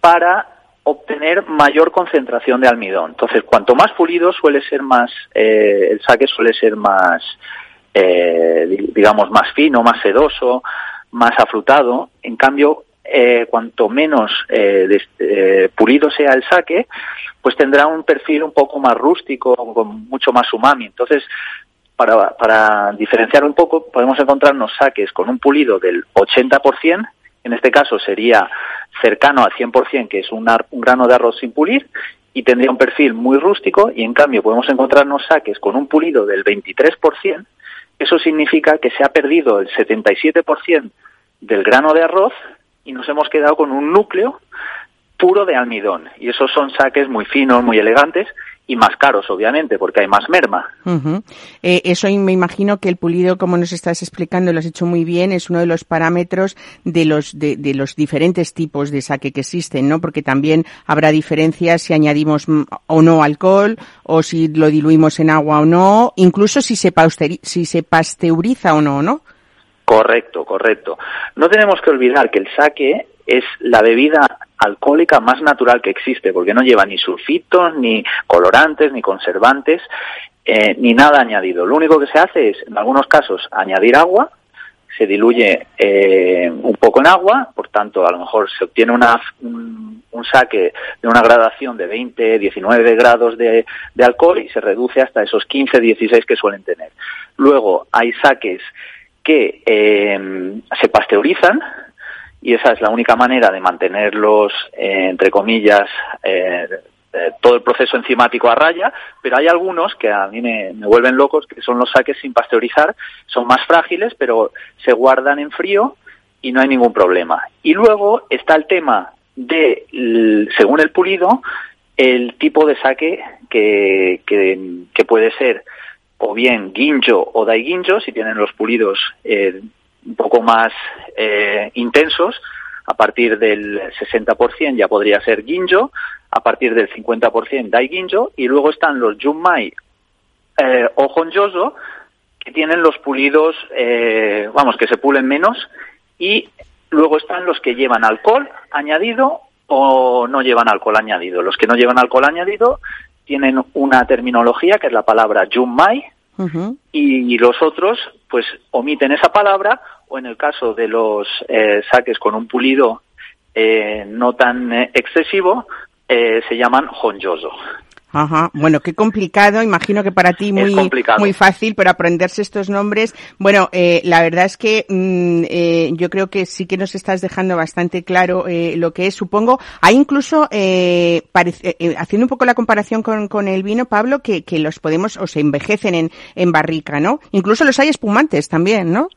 para obtener mayor concentración de almidón. Entonces, cuanto más pulido suele ser más, eh, el sake suele ser más, eh, di- digamos, más fino, más sedoso, más afrutado. En cambio, eh, cuanto menos eh, eh, pulido sea el sake, pues tendrá un perfil un poco más rústico, con mucho más umami. Entonces, para, para diferenciar un poco, podemos encontrarnos saques con un pulido del 80%, en este caso sería cercano al 100%, que es un, un grano de arroz sin pulir, y tendría un perfil muy rústico, y en cambio podemos encontrarnos saques con un pulido del 23%, eso significa que se ha perdido el 77% del grano de arroz y nos hemos quedado con un núcleo puro de almidón. Y esos son saques muy finos, muy elegantes y más caros, obviamente, porque hay más merma. Eh, eso me imagino que el pulido, como nos estás explicando, lo has hecho muy bien, es uno de los parámetros de los de, de los diferentes tipos de saque que existen, ¿no? Porque también habrá diferencias si añadimos o no alcohol o si lo diluimos en agua o no, incluso si se si se pasteuriza o no, ¿no? Correcto, correcto. No tenemos que olvidar que el sake es la bebida alcohólica más natural que existe, porque no lleva ni sulfitos, ni colorantes, ni conservantes, eh, ni nada añadido. Lo único que se hace es, en algunos casos, añadir agua, se diluye eh, un poco en agua, por tanto, a lo mejor se obtiene una, un, un saque de una gradación de 20, 19 grados de, de alcohol y se reduce hasta esos 15, 16 que suelen tener. Luego, hay saques que eh, se pasteurizan y esa es la única manera de mantenerlos, eh, entre comillas, eh, eh, todo el proceso enzimático a raya, pero hay algunos que a mí me, vuelven locos, que son los saques sin pasteurizar, son más frágiles, pero se guardan en frío y no hay ningún problema. Y luego está el tema de, según el pulido, el tipo de saque que, que, puede ser o bien ginjo o daiginjo, si tienen los pulidos eh, un poco más eh, intensos, a partir del 60% ya podría ser ginjo, a partir del 50% daiginjo, y luego están los junmai eh, o honjoso, que tienen los pulidos, eh, vamos, que se pulen menos, y luego están los que llevan alcohol añadido o no llevan alcohol añadido. Los que no llevan alcohol añadido tienen una terminología que es la palabra junmai, y los otros pues omiten esa palabra o en el caso de los eh, saques con un pulido eh, no tan eh, excesivo eh, se llaman honjoso. Ajá. Bueno, qué complicado. Imagino que para ti muy, muy fácil, pero aprenderse estos nombres. Bueno, eh, la verdad es que mm, eh, yo creo que sí que nos estás dejando bastante claro eh, lo que es. Supongo, hay incluso, eh, parece- eh, haciendo un poco la comparación con, con el vino, Pablo, que, que los podemos, o se envejecen en, en barrica, ¿no? Incluso los hay espumantes también, ¿no?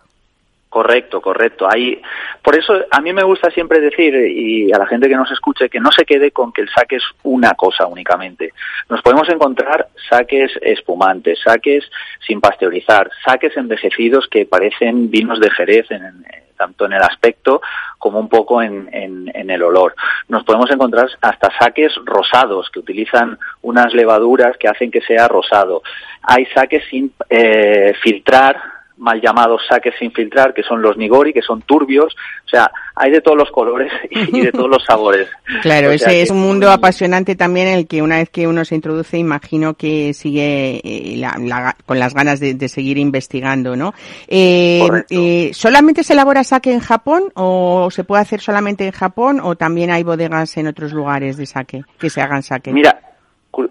Correcto, correcto. Ahí, por eso a mí me gusta siempre decir y a la gente que nos escuche que no se quede con que el saque es una cosa únicamente. Nos podemos encontrar saques espumantes, saques sin pasteurizar, saques envejecidos que parecen vinos de Jerez en, tanto en el aspecto como un poco en, en- en el olor. Nos podemos encontrar hasta saques rosados que utilizan unas levaduras que hacen que sea rosado. Hay saques sin eh, filtrar mal llamados saques sin filtrar, que son los nigori, que son turbios, o sea, hay de todos los colores *laughs* y de todos los sabores. Claro, O sea ese que es un mundo apasionante también en el que una vez que uno se introduce, imagino que sigue eh, la- la- con las ganas de, de seguir investigando, ¿no? Eh, eh, ¿Solamente se elabora sake en Japón o se puede hacer solamente en Japón o también hay bodegas en otros lugares de sake que se hagan sake? Mira,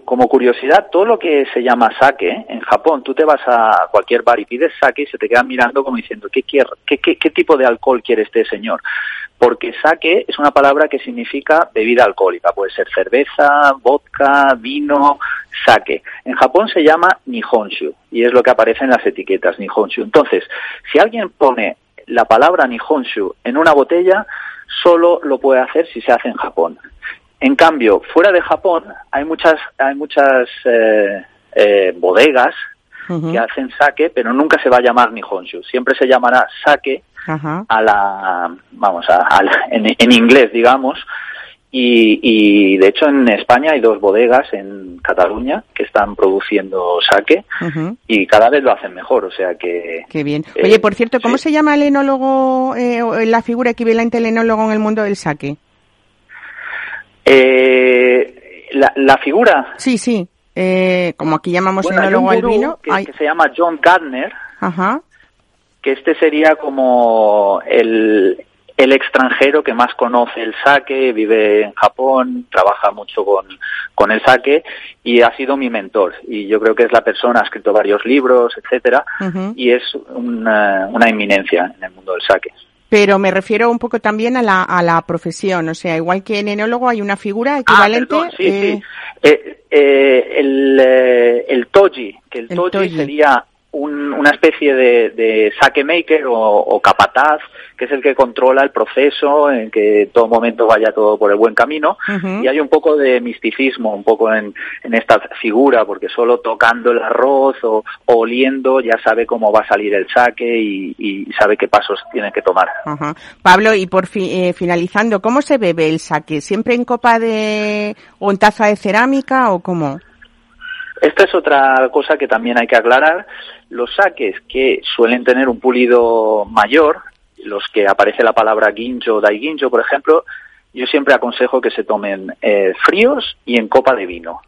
como curiosidad, todo lo que se llama sake, en Japón, tú te vas a cualquier bar y pides sake y se te quedan mirando como diciendo, ¿qué, quiere, qué, qué, qué tipo de alcohol quiere este señor? Porque sake es una palabra que significa bebida alcohólica, puede ser cerveza, vodka, vino, sake. En Japón se llama nihonshu y es lo que aparece en las etiquetas, nihonshu. Entonces, si alguien pone la palabra nihonshu en una botella, solo lo puede hacer si se hace en Japón. En cambio, fuera de Japón hay muchas hay muchas eh, eh, bodegas que hacen sake, pero nunca se va a llamar Nihonshu. Siempre se llamará sake a la vamos a, a la- en, en inglés, digamos. Y, y de hecho en España hay dos bodegas en Cataluña que están produciendo sake y cada vez lo hacen mejor, o sea que Qué bien. Eh, Oye, por cierto, ¿cómo sí. se llama el enólogo, eh, la figura equivalente al enólogo en el mundo del sake? Eh, la, la figura Sí, sí. Eh, como aquí llamamos bueno, hay un enólogo gurú vino. que, hay- que se llama John Gardner Ajá. que este sería como el, el extranjero que más conoce el sake, vive en Japón, trabaja mucho con, con el sake y ha sido mi mentor. Y yo creo que es la persona, ha escrito varios libros, etcétera, y es una, una eminencia en el mundo del sake. Pero me refiero un poco también a la, a la profesión, o sea, igual que en enólogo hay una figura equivalente. Ah, perdón, sí, eh, sí. Eh, eh, el, eh, el toji, que el, El toji, toji. sería un- una especie de, de sake maker o, o capataz, que es el que controla el proceso, en que en todo momento vaya todo por el buen camino. Y hay un poco de misticismo, un poco en, en esta figura, porque solo tocando el arroz o, o oliendo ya sabe cómo va a salir el sake y, y sabe qué pasos tiene que tomar. Pablo, y por fi- eh, finalizando, ¿cómo se bebe el sake? ¿Siempre en copa de o en taza de cerámica o cómo? Esta es otra cosa que también hay que aclarar. Los saques que suelen tener un pulido mayor, los que aparece la palabra ginjo, daiginjo, por ejemplo, yo siempre aconsejo que se tomen eh, fríos y en copa de vino.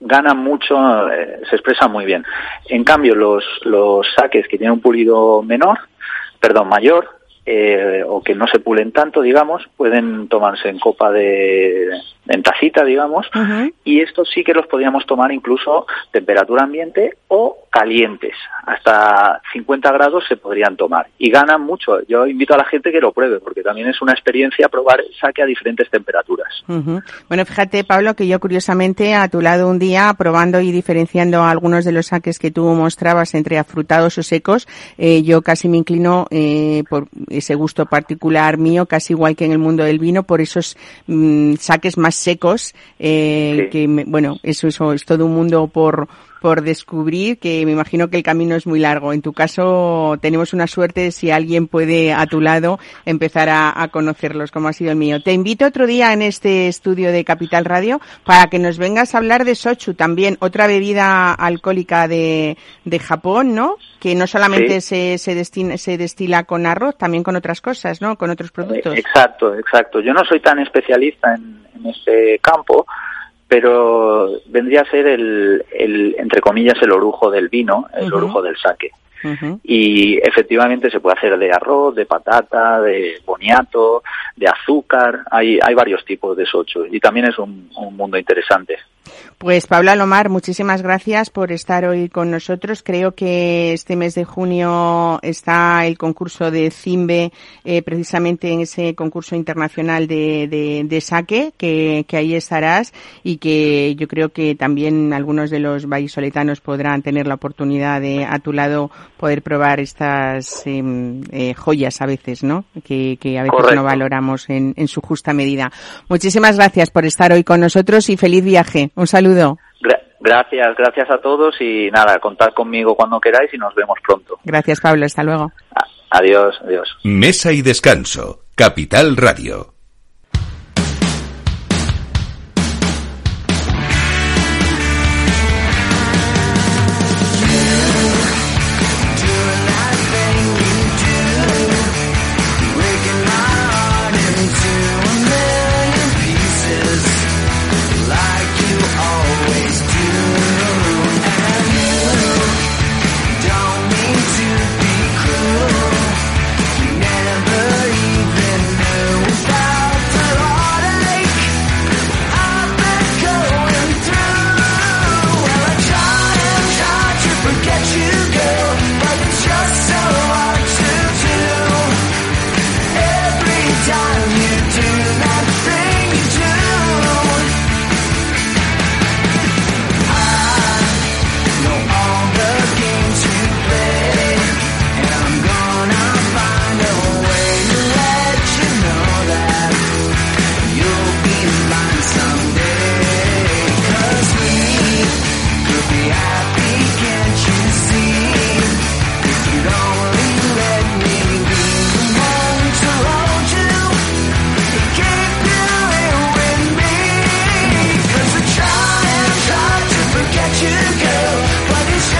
Ganan mucho, eh, se expresan muy bien. En cambio, los, los saques que tienen un pulido menor, perdón, mayor, eh, o que no se pulen tanto, digamos, pueden tomarse en copa de, en tacita, digamos, y estos sí que los podríamos tomar incluso temperatura ambiente o calientes, hasta 50 grados se podrían tomar y ganan mucho. Yo invito a la gente que lo pruebe porque también es una experiencia probar el saque a diferentes temperaturas. Bueno, fíjate, Pablo, que yo curiosamente a tu lado un día, probando y diferenciando algunos de los saques que tú mostrabas entre afrutados o secos, eh, yo casi me inclino eh, por ese gusto particular mío, casi igual que en el mundo del vino, por esos mm, saques más secos, eh, Sí. que, me- bueno, eso, eso es todo un mundo por por descubrir que me imagino que el camino es muy largo. En tu caso tenemos una suerte si alguien puede a tu lado empezar a, a conocerlos como ha sido el mío. Te invito otro día en este estudio de Capital Radio para que nos vengas a hablar de sochu también, otra bebida alcohólica de, de Japón, ¿no? Que no solamente se, se, destina- se destila con arroz, también con otras cosas, ¿no? Con otros productos. Exacto, exacto. Yo no soy tan especialista en, en este campo, pero vendría a ser el, el, entre comillas, el orujo del vino, el orujo del saque. Y efectivamente se puede hacer de arroz, de patata, de boniato, de azúcar. Hay, hay varios tipos de socho y también es un, un mundo interesante. Pues Pablo Alomar, muchísimas gracias por estar hoy con nosotros. Creo que este mes de junio está el concurso de CIMBE, eh, precisamente en ese concurso internacional de, de, de saque, que, que ahí estarás y que yo creo que también algunos de los vallisoletanos podrán tener la oportunidad de a tu lado poder probar estas em, eh, joyas a veces, ¿no? Que, que a veces Correcto. no valoramos en, en su justa medida. Muchísimas gracias por estar hoy con nosotros y feliz viaje. Un saludo. Gra- gracias, gracias a todos y nada, contad conmigo cuando queráis y nos vemos pronto. Gracias, Pablo. Hasta luego. A- adiós, adiós. Mesa y descanso. Capital Radio.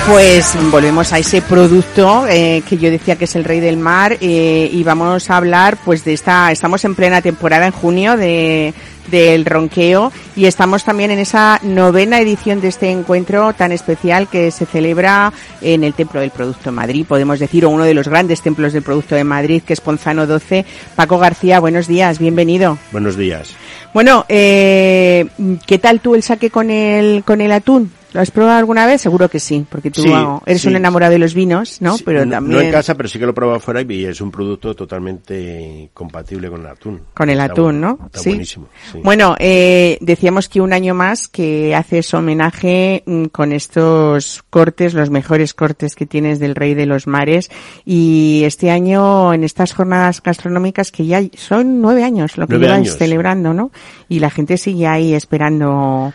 Pues volvemos a ese producto eh, que yo decía que es el rey del mar eh, y vamos a hablar pues de esta, estamos en plena temporada en junio de del ronqueo y estamos también en esa novena edición de este encuentro tan especial que se celebra en el Templo del Producto en Madrid, podemos decir, o uno de los grandes templos del Producto de Madrid, que es Ponzano 12. Paco García, buenos días, bienvenido. Buenos días. Bueno, eh, ¿qué tal tú el saque con el, con el atún? ¿Lo has probado alguna vez? Seguro que sí, porque tú Sí, eres sí. un enamorado de los vinos, ¿no? Sí, Pero no, también no en casa, pero sí que lo he probado fuera y es un producto totalmente compatible con el atún. con el Está atún, bueno, ¿no? Está sí. buenísimo. Bueno, eh, decíamos que un año más que haces homenaje mm, con estos cortes, los mejores cortes que tienes del Rey de los Mares. Y este año, en estas jornadas gastronómicas, que ya son nueve años lo que lleváis celebrando, ¿no? Y la gente sigue ahí esperando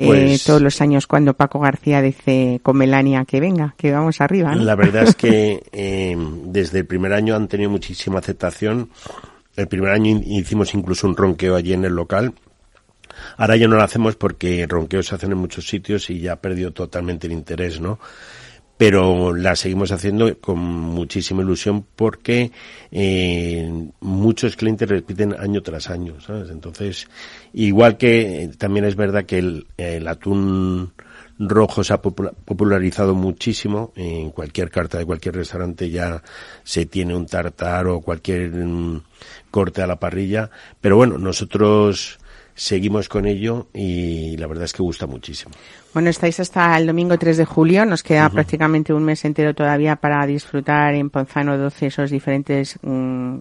eh, Pues- todos los años cuando Paco García dice con Melania que venga, que vamos arriba, ¿no? La verdad es que *laughs* eh, desde el primer año han tenido muchísima aceptación. El primer año hicimos incluso un ronqueo allí en el local. Ahora ya no lo hacemos porque ronqueos se hacen en muchos sitios y ya ha perdido totalmente el interés, ¿no? Pero la seguimos haciendo con muchísima ilusión porque eh, muchos clientes repiten año tras año, ¿sabes? Entonces, igual que eh, también es verdad que el, el atún rojo se ha popula- popularizado muchísimo. En cualquier carta de cualquier restaurante ya se tiene un tartar o cualquier mm, corte a la parrilla. Pero bueno, nosotros seguimos con ello y la verdad es que gusta muchísimo. Bueno, estáis hasta el domingo 3 de julio. Nos queda prácticamente un mes entero todavía para disfrutar en Ponzano 12 esos diferentes mm,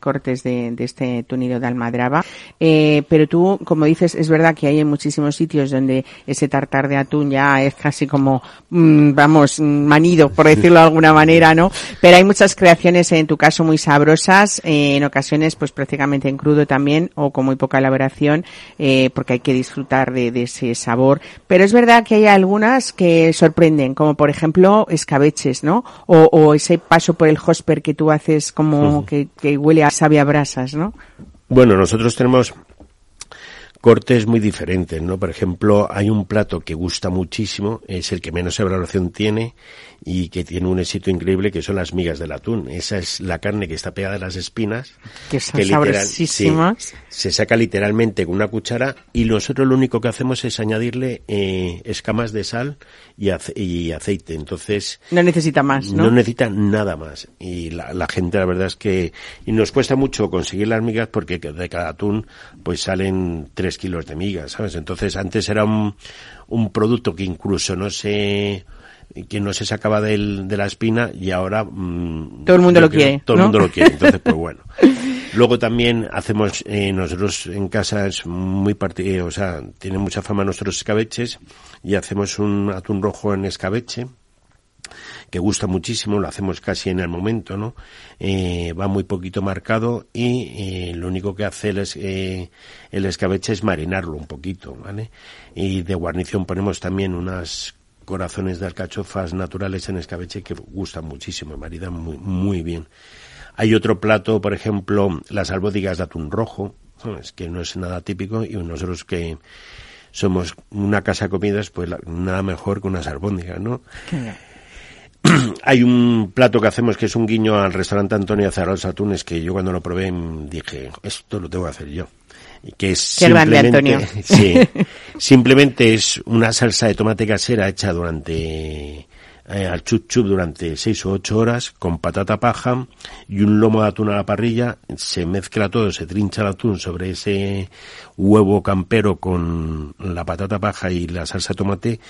cortes de, de este tunido de almadraba. Eh, pero tú, como dices, es verdad que hay en muchísimos sitios donde ese tartar de atún ya es casi como, mm, vamos, mm, manido, por decirlo de alguna manera, ¿no? Pero hay muchas creaciones, en tu caso, muy sabrosas, eh, en ocasiones, pues prácticamente en crudo también, o con muy poca elaboración, eh, porque hay que disfrutar de, de ese sabor. Pero es verdad que hay algunas que sorprenden, como por ejemplo escabeches, ¿no? O, o ese paso por el hosper que tú haces como que, que huele a brasas, ¿no? Bueno, nosotros tenemos cortes muy diferentes, ¿no? Por ejemplo, hay un plato que gusta muchísimo, es el que menos evaluación tiene y que tiene un éxito increíble, que son las migas del atún. Esa es la carne que está pegada a las espinas. Que son literal- sabrosísimas. sí, se saca literalmente con una cuchara y nosotros lo único que hacemos es añadirle eh, escamas de sal y, ace- y aceite. Entonces, No necesita más, ¿no? no necesita nada más. Y la, la gente, la verdad es que, y nos cuesta mucho conseguir las migas porque de cada atún, pues salen tres kilos de migas, ¿sabes? Entonces, antes era un, un producto que incluso no se, que no se sacaba del, de la espina y ahora, mm, Todo el mundo lo quiere, Todo ¿no? el mundo lo quiere. Entonces, pues bueno. *laughs* Luego también hacemos, eh, nosotros en casa es muy parti eh, o sea, tiene mucha fama nuestros escabeches y hacemos un atún rojo en escabeche que gusta muchísimo, lo hacemos casi en el momento, ¿no? Eh, va muy poquito marcado y eh, lo único que hace el, es- eh, el escabeche es marinarlo un poquito, ¿vale? Y de guarnición ponemos también unas corazones de alcachofas naturales en escabeche que gustan muchísimo, maridan muy, muy bien. Hay otro plato, por ejemplo, las albódigas de atún rojo, ¿sabes? que no es nada típico y nosotros que somos una casa de comidas, pues nada mejor que unas albóndigas, ¿no? *clears throat* Hay un plato que hacemos que es un guiño al restaurante Antonio Zaros Atunes que yo cuando lo probé dije, esto lo tengo que hacer yo. Que es simplemente, Antonio. *laughs* sí, simplemente es una salsa de tomate casera hecha durante eh, al chup chup durante seis o ocho horas con patata paja y un lomo de atún a la parrilla. Se mezcla todo, se trincha el atún sobre ese huevo campero con la patata paja y la salsa de tomate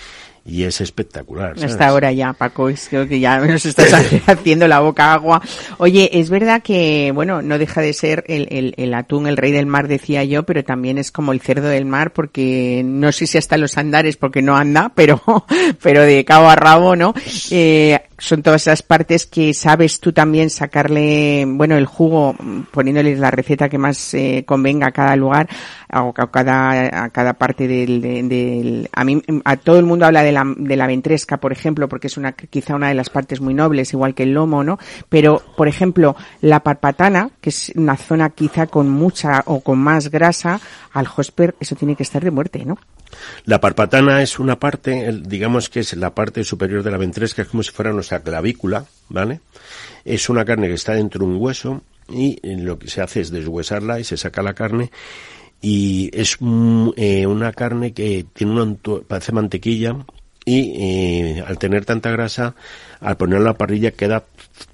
y es espectacular. ¿sabes? Hasta ahora ya, Paco, es creo que ya nos estás *laughs* haciendo la boca agua. Oye, es verdad que, bueno, no deja de ser el, el, el atún, el rey del mar, decía yo, pero también es como el cerdo del mar, porque no sé si hasta los andares, porque no anda, pero, *laughs* pero de cabo a rabo, ¿no? Eh, son todas esas partes que sabes tú también sacarle, bueno, el jugo, poniéndoles la receta que más eh, convenga a cada lugar, o a cada, a cada parte del, de- del, a mí, a todo el mundo habla de la, de la ventresca, por ejemplo, porque es una, quizá una de las partes muy nobles, igual que el lomo, ¿no? Pero, por ejemplo, la parpatana, que es una zona quizá con mucha o con más grasa, al hosper eso tiene que estar de muerte, ¿no? La parpatana es una parte, digamos que es la parte superior de la ventresca, es como si fuera nuestra clavícula, ¿vale? Es una carne que está dentro de un hueso y eh, lo que se hace es deshuesarla y se saca la carne y es eh, una carne que tiene una, parece mantequilla y eh, al tener tanta grasa, al ponerla en la parrilla queda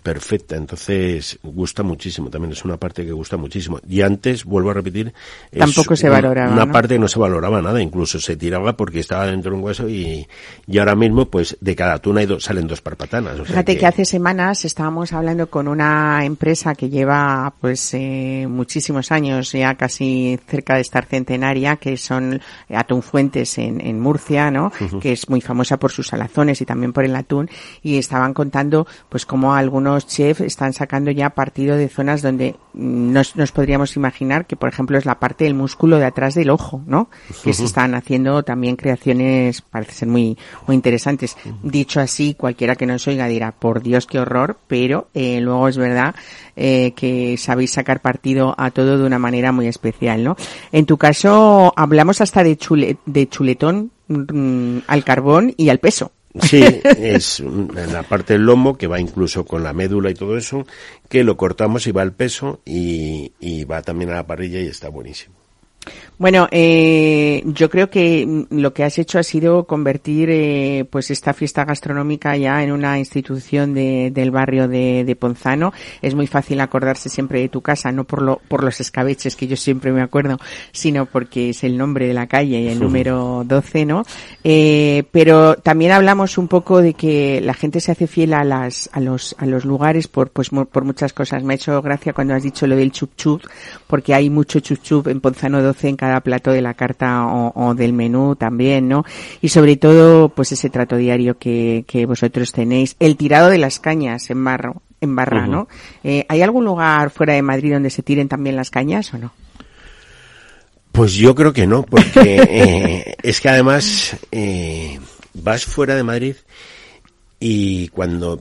perfecta, entonces gusta muchísimo, también es una parte que gusta muchísimo. Y antes, vuelvo a repetir, Tampoco se valoraba, Una ¿no? parte que no se valoraba nada, incluso se tiraba porque estaba dentro de un hueso y, y ahora mismo, pues de cada atún hay dos, salen dos parpatanas. o sea Fíjate que... hace semanas estábamos hablando con una empresa que lleva pues eh, muchísimos años, ya casi cerca de estar centenaria, que son Atún Fuentes en, en Murcia, ¿no? Que es muy famosa por sus salazones y también por el atún. Y estaban contando pues cómo algunos chefs están sacando ya partido de zonas donde nos, nos podríamos imaginar que, por ejemplo, es la parte del músculo de atrás del ojo, ¿no? Que se están haciendo también creaciones, parece ser muy, muy interesantes. Dicho así, cualquiera que nos oiga dirá, por Dios, qué horror, pero eh, luego es verdad eh, que sabéis sacar partido a todo de una manera muy especial, ¿no? En tu caso, hablamos hasta de, chule- de chuletón mm, al carbón y al peso. Sí, es la parte del lomo que va incluso con la médula y todo eso, que lo cortamos y va al peso y, y va también a la parrilla y está buenísimo. Bueno, eh, yo creo que lo que has hecho ha sido convertir eh, pues esta fiesta gastronómica ya en una institución de- del barrio de, de Ponzano. Es muy fácil acordarse siempre de tu casa, no por lo, por los escabeches que yo siempre me acuerdo, sino porque es el nombre de la calle y el número 12, ¿no? Eh, pero también hablamos un poco de que la gente se hace fiel a las a los a los lugares por pues por muchas cosas. Me ha hecho gracia cuando has dicho lo del chup chup, porque hay mucho chup chup en Ponzano 12 en cada plato de la carta o, o del menú también, ¿no? Y sobre todo, pues ese trato diario que, que vosotros tenéis. El tirado de las cañas en barro, en barra, ¿no? Eh, ¿Hay algún lugar fuera de Madrid donde se tiren también las cañas o no? Pues yo creo que no, porque *laughs* eh, es que además eh, vas fuera de Madrid y cuando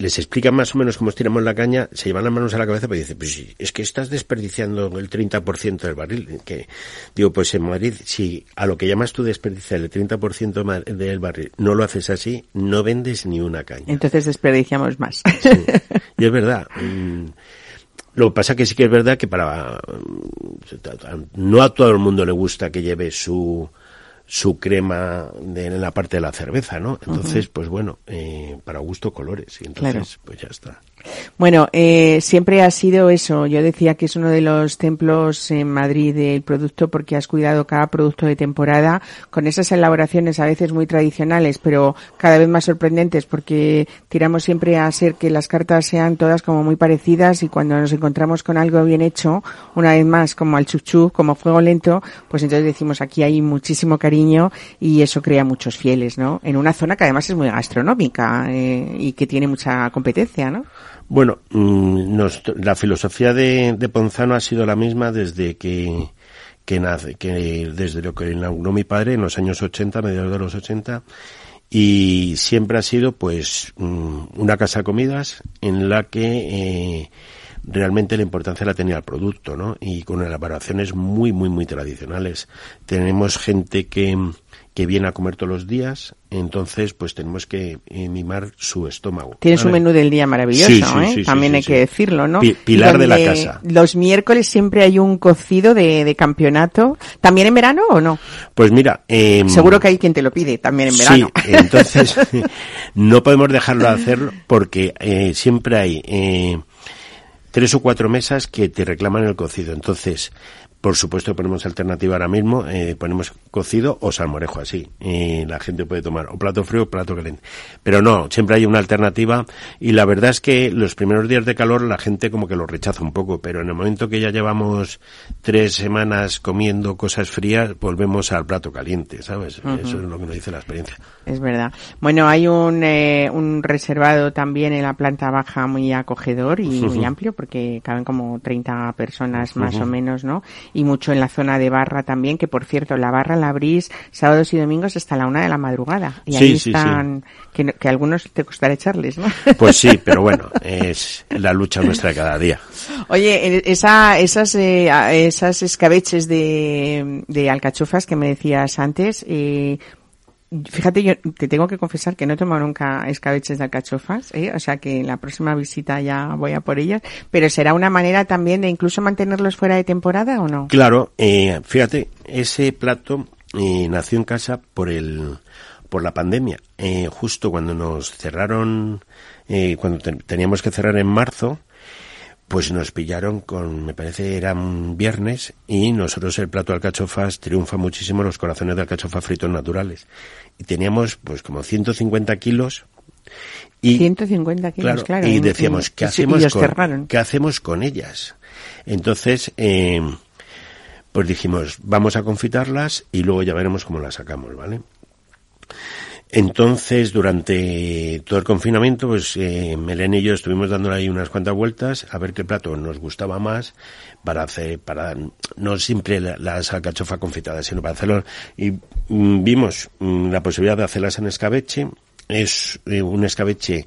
les explican más o menos cómo estiramos la caña, se llevan las manos a la cabeza y dicen, pues sí, es que estás desperdiciando el 30% del barril. Que, digo, pues en Madrid, si a lo que llamas tú desperdiciar el 30% ma- del barril no lo haces así, no vendes ni una caña. Entonces desperdiciamos más. Sí. Y es verdad. mm, Lo que pasa que sí que es verdad que para mm, no a todo el mundo le gusta que lleve su su crema de, en la parte de la cerveza, ¿no? Entonces, pues bueno, eh, para gusto colores y entonces Claro. pues ya está. Bueno, eh, siempre ha sido eso. Yo decía que es uno de los templos en Madrid del producto porque has cuidado cada producto de temporada con esas elaboraciones a veces muy tradicionales, pero cada vez más sorprendentes porque tiramos siempre a ser que las cartas sean todas como muy parecidas y cuando nos encontramos con algo bien hecho, una vez más como al chuchu, como fuego lento, pues entonces decimos aquí hay muchísimo cariño y eso crea muchos fieles, ¿no? En una zona que además es muy gastronómica eh, y que tiene mucha competencia, ¿no? Bueno, mm, la filosofía de, Ponzano ha sido la misma desde que, que nace, que desde lo que inauguró mi padre en los años 80, mediados de los 80, y siempre ha sido pues mm, una casa de comidas en la que eh, realmente la importancia la tenía el producto, ¿no? Y con elaboraciones muy, muy, muy tradicionales. Tenemos gente que, que viene a comer todos los días, entonces pues tenemos que eh, mimar su estómago. Tienes un ¿vale? menú del día maravilloso, Sí, sí, ¿eh? sí, También hay que decirlo, ¿no? Pi- pilar de la casa. Los miércoles siempre hay un cocido de, de campeonato. ¿También en verano o no? Pues mira, em, Seguro que hay quien te lo pide también en verano. Sí, entonces *laughs* *laughs* no podemos dejarlo de hacer porque eh, siempre hay eh, tres o cuatro mesas que te reclaman el cocido. Entonces, por supuesto, ponemos alternativa ahora mismo, eh, ponemos cocido o salmorejo así. Eh, la gente puede tomar o plato frío o plato caliente. Pero no, siempre hay una alternativa y la verdad es que los primeros días de calor la gente como que lo rechaza un poco, pero en el momento que ya llevamos tres semanas comiendo cosas frías, volvemos al plato caliente, ¿sabes? Eso es lo que nos dice la experiencia. Es verdad. Bueno, hay un, eh, un reservado también en la planta baja muy acogedor y muy *laughs* amplio porque caben como 30 personas más o menos, ¿no? Y mucho en la zona de barra también, que por cierto, la barra la abrís sábados y domingos hasta la una de la madrugada. Y Sí, ahí sí, sí. están, que, que algunos te costará echarles, ¿no? *laughs* Pues sí, *laughs* pero bueno, es la lucha nuestra de cada día. Oye, esa, esas, eh, esas escabeches de, de alcachofas que me decías antes, eh, fíjate, yo te tengo que confesar que no he tomado nunca escabeches de alcachofas, ¿eh? o sea que la próxima visita ya voy a por ellas, pero será una manera también de incluso mantenerlos fuera de temporada o no? Claro, eh, fíjate, ese plato eh, nació en casa por el por la pandemia. Eh, justo cuando nos cerraron, cuando te- teníamos que cerrar en marzo, pues nos pillaron con, me parece era un viernes, y nosotros el plato de alcachofas triunfa muchísimo los corazones de alcachofa fritos naturales. Y teníamos pues como 150 kilos. Y, 150 kilos, Claro, claro. y decíamos, en- ¿qué y- hacemos, y os con. ¿qué hacemos con ellas? Entonces, eh, pues dijimos, vamos a confitarlas y luego ya veremos cómo las sacamos, ¿vale? Entonces, durante todo el confinamiento, pues eh, Melén y yo estuvimos dándole ahí unas cuantas vueltas a ver qué plato nos gustaba más para hacer, para no siempre la- las alcachofas confitadas, sino para hacerlo. Y mm, vimos mm, la posibilidad de hacerlas en escabeche. Es eh, un escabeche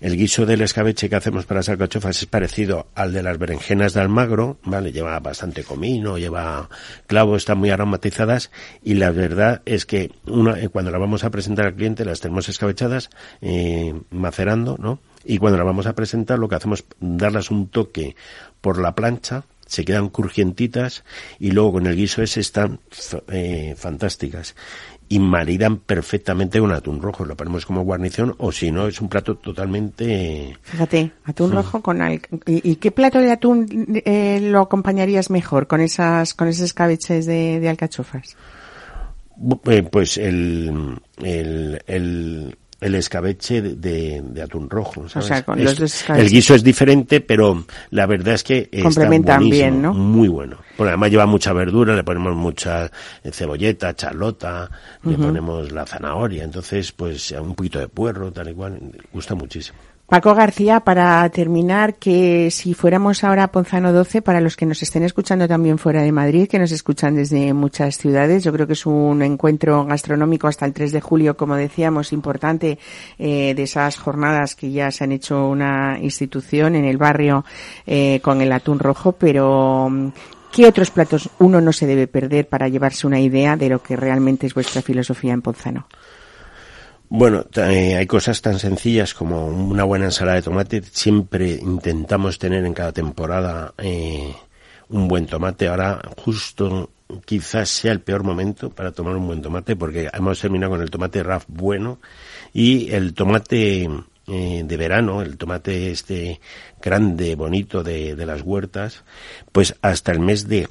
El guiso del escabeche que hacemos para las alcachofas es parecido al de las berenjenas de Almagro, ¿vale? Lleva bastante comino, lleva clavo, están muy aromatizadas y la verdad es que una, eh, cuando la vamos a presentar al cliente las tenemos escabechadas, eh, macerando, ¿no? Y cuando la vamos a presentar lo que hacemos es darlas un toque por la plancha, se quedan crujientitas y luego con el guiso ese están eh, fantásticas y maridan perfectamente un atún rojo. Lo ponemos como guarnición o si no es un plato totalmente... Fíjate, atún Mm. rojo con al... ¿Y, y qué plato de atún eh, lo acompañarías mejor con esas con esos escabeches de, de alcachofas? Eh, Pues el, el, el, el escabeche de- de, atún rojo. ¿sabes? sea, con los Es- dos escabeches. El guiso es diferente, pero la verdad es que está Complementan bien, ¿no? Muy bueno. Porque además lleva mucha verdura, le ponemos mucha eh, cebolleta, charlota, le ponemos la zanahoria, entonces pues un poquito de puerro, tal y cual, gusta muchísimo. Paco García, para terminar, que si fuéramos ahora a Ponzano 12, para los que nos estén escuchando también fuera de Madrid, que nos escuchan desde muchas ciudades, yo creo que es un encuentro gastronómico hasta el 3 de julio, como decíamos, importante, eh, de esas jornadas que ya se han hecho una institución en el barrio eh, con el atún rojo, pero mm, ¿qué otros platos uno no se debe perder para llevarse una idea de lo que realmente es vuestra filosofía en Ponzano? Bueno, eh, hay cosas tan sencillas como una buena ensalada de tomate. Siempre intentamos tener en cada temporada eh, un buen tomate. Ahora justo quizás sea el peor momento para tomar un buen tomate porque hemos terminado con el tomate RAF bueno y el tomate eh, de verano, el tomate este grande, bonito de, de las huertas, pues hasta el mes de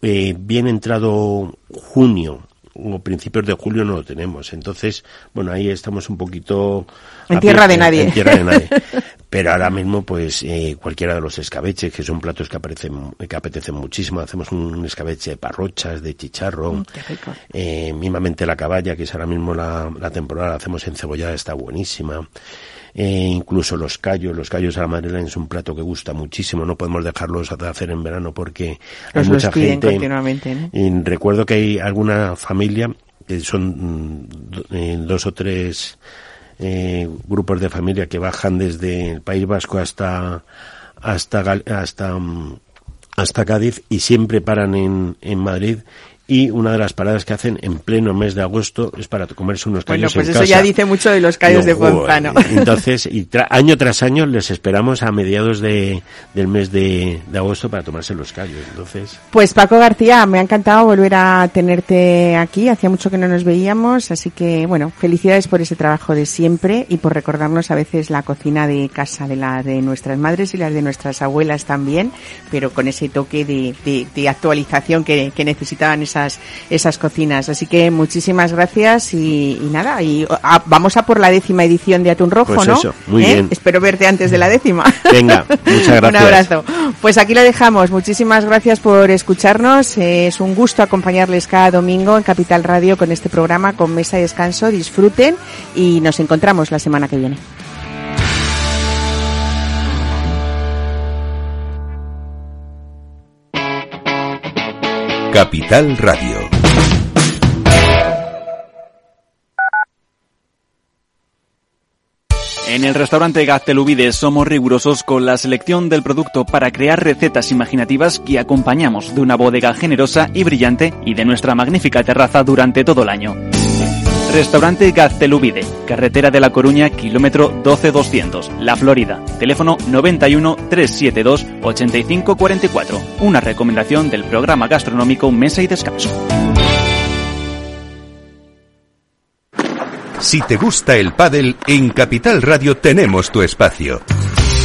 eh, bien entrado junio o principios de julio no lo tenemos. Entonces, bueno, ahí estamos un poquito... En tierra pie- de nadie. En tierra de nadie. *laughs* Pero ahora mismo, pues, eh, cualquiera de los escabeches, que son platos que, aparecen, que apetecen muchísimo, hacemos un escabeche de parrochas, de chicharro, rico. eh, mismamente la caballa, que es ahora mismo la, la temporada, la hacemos encebollada, está buenísima. Eh, incluso los callos, los callos a la madrileña es un plato que gusta muchísimo, no podemos dejarlos de hacer en verano porque hay mucha los piden gente. continuamente, ¿no? Y recuerdo que hay alguna familia, que son mm, eh, dos o tres eh, grupos de familia que bajan desde el País Vasco hasta hasta hasta mm, hasta Cádiz y siempre paran en, en Madrid y una de las paradas que hacen en pleno mes de agosto es para comerse unos Bueno, callos pues en eso casa. ya dice mucho de los callos de. Ponzano. Entonces, y tra- año tras año les esperamos a mediados de, del mes de, de agosto para tomarse los callos. Entonces, Pues Paco García, me ha encantado volver a tenerte aquí. Hacía mucho que no nos veíamos, así que bueno, felicidades por ese trabajo de siempre y por recordarnos a veces la cocina de casa de la de nuestras madres y las de nuestras abuelas también, pero con ese toque de, de- de actualización que, que necesitaban esas esas cocinas. Así que muchísimas gracias y, y nada, y ah, vamos a por la décima edición de Atún Rojo, Pues ¿no? eso, muy ¿Eh? bien. Espero verte antes de la décima. *laughs* Venga, muchas *laughs* gracias. Un abrazo. Pues aquí lo dejamos. Muchísimas gracias por escucharnos. Es un gusto acompañarles cada domingo en Capital Radio con este programa con mesa y descanso. Disfruten y nos encontramos la semana que viene. Capital Radio. En el restaurante Gaztelubides somos rigurosos con la selección del producto para crear recetas imaginativas que acompañamos de una bodega generosa y brillante y de nuestra magnífica terraza durante todo el año. Restaurante Gaztelubide, carretera de La Coruña, kilómetro 12200, La Florida. Teléfono 91 372 8544. Una recomendación del programa gastronómico Mesa y Descanso. Si te gusta el pádel, en Capital Radio tenemos tu espacio.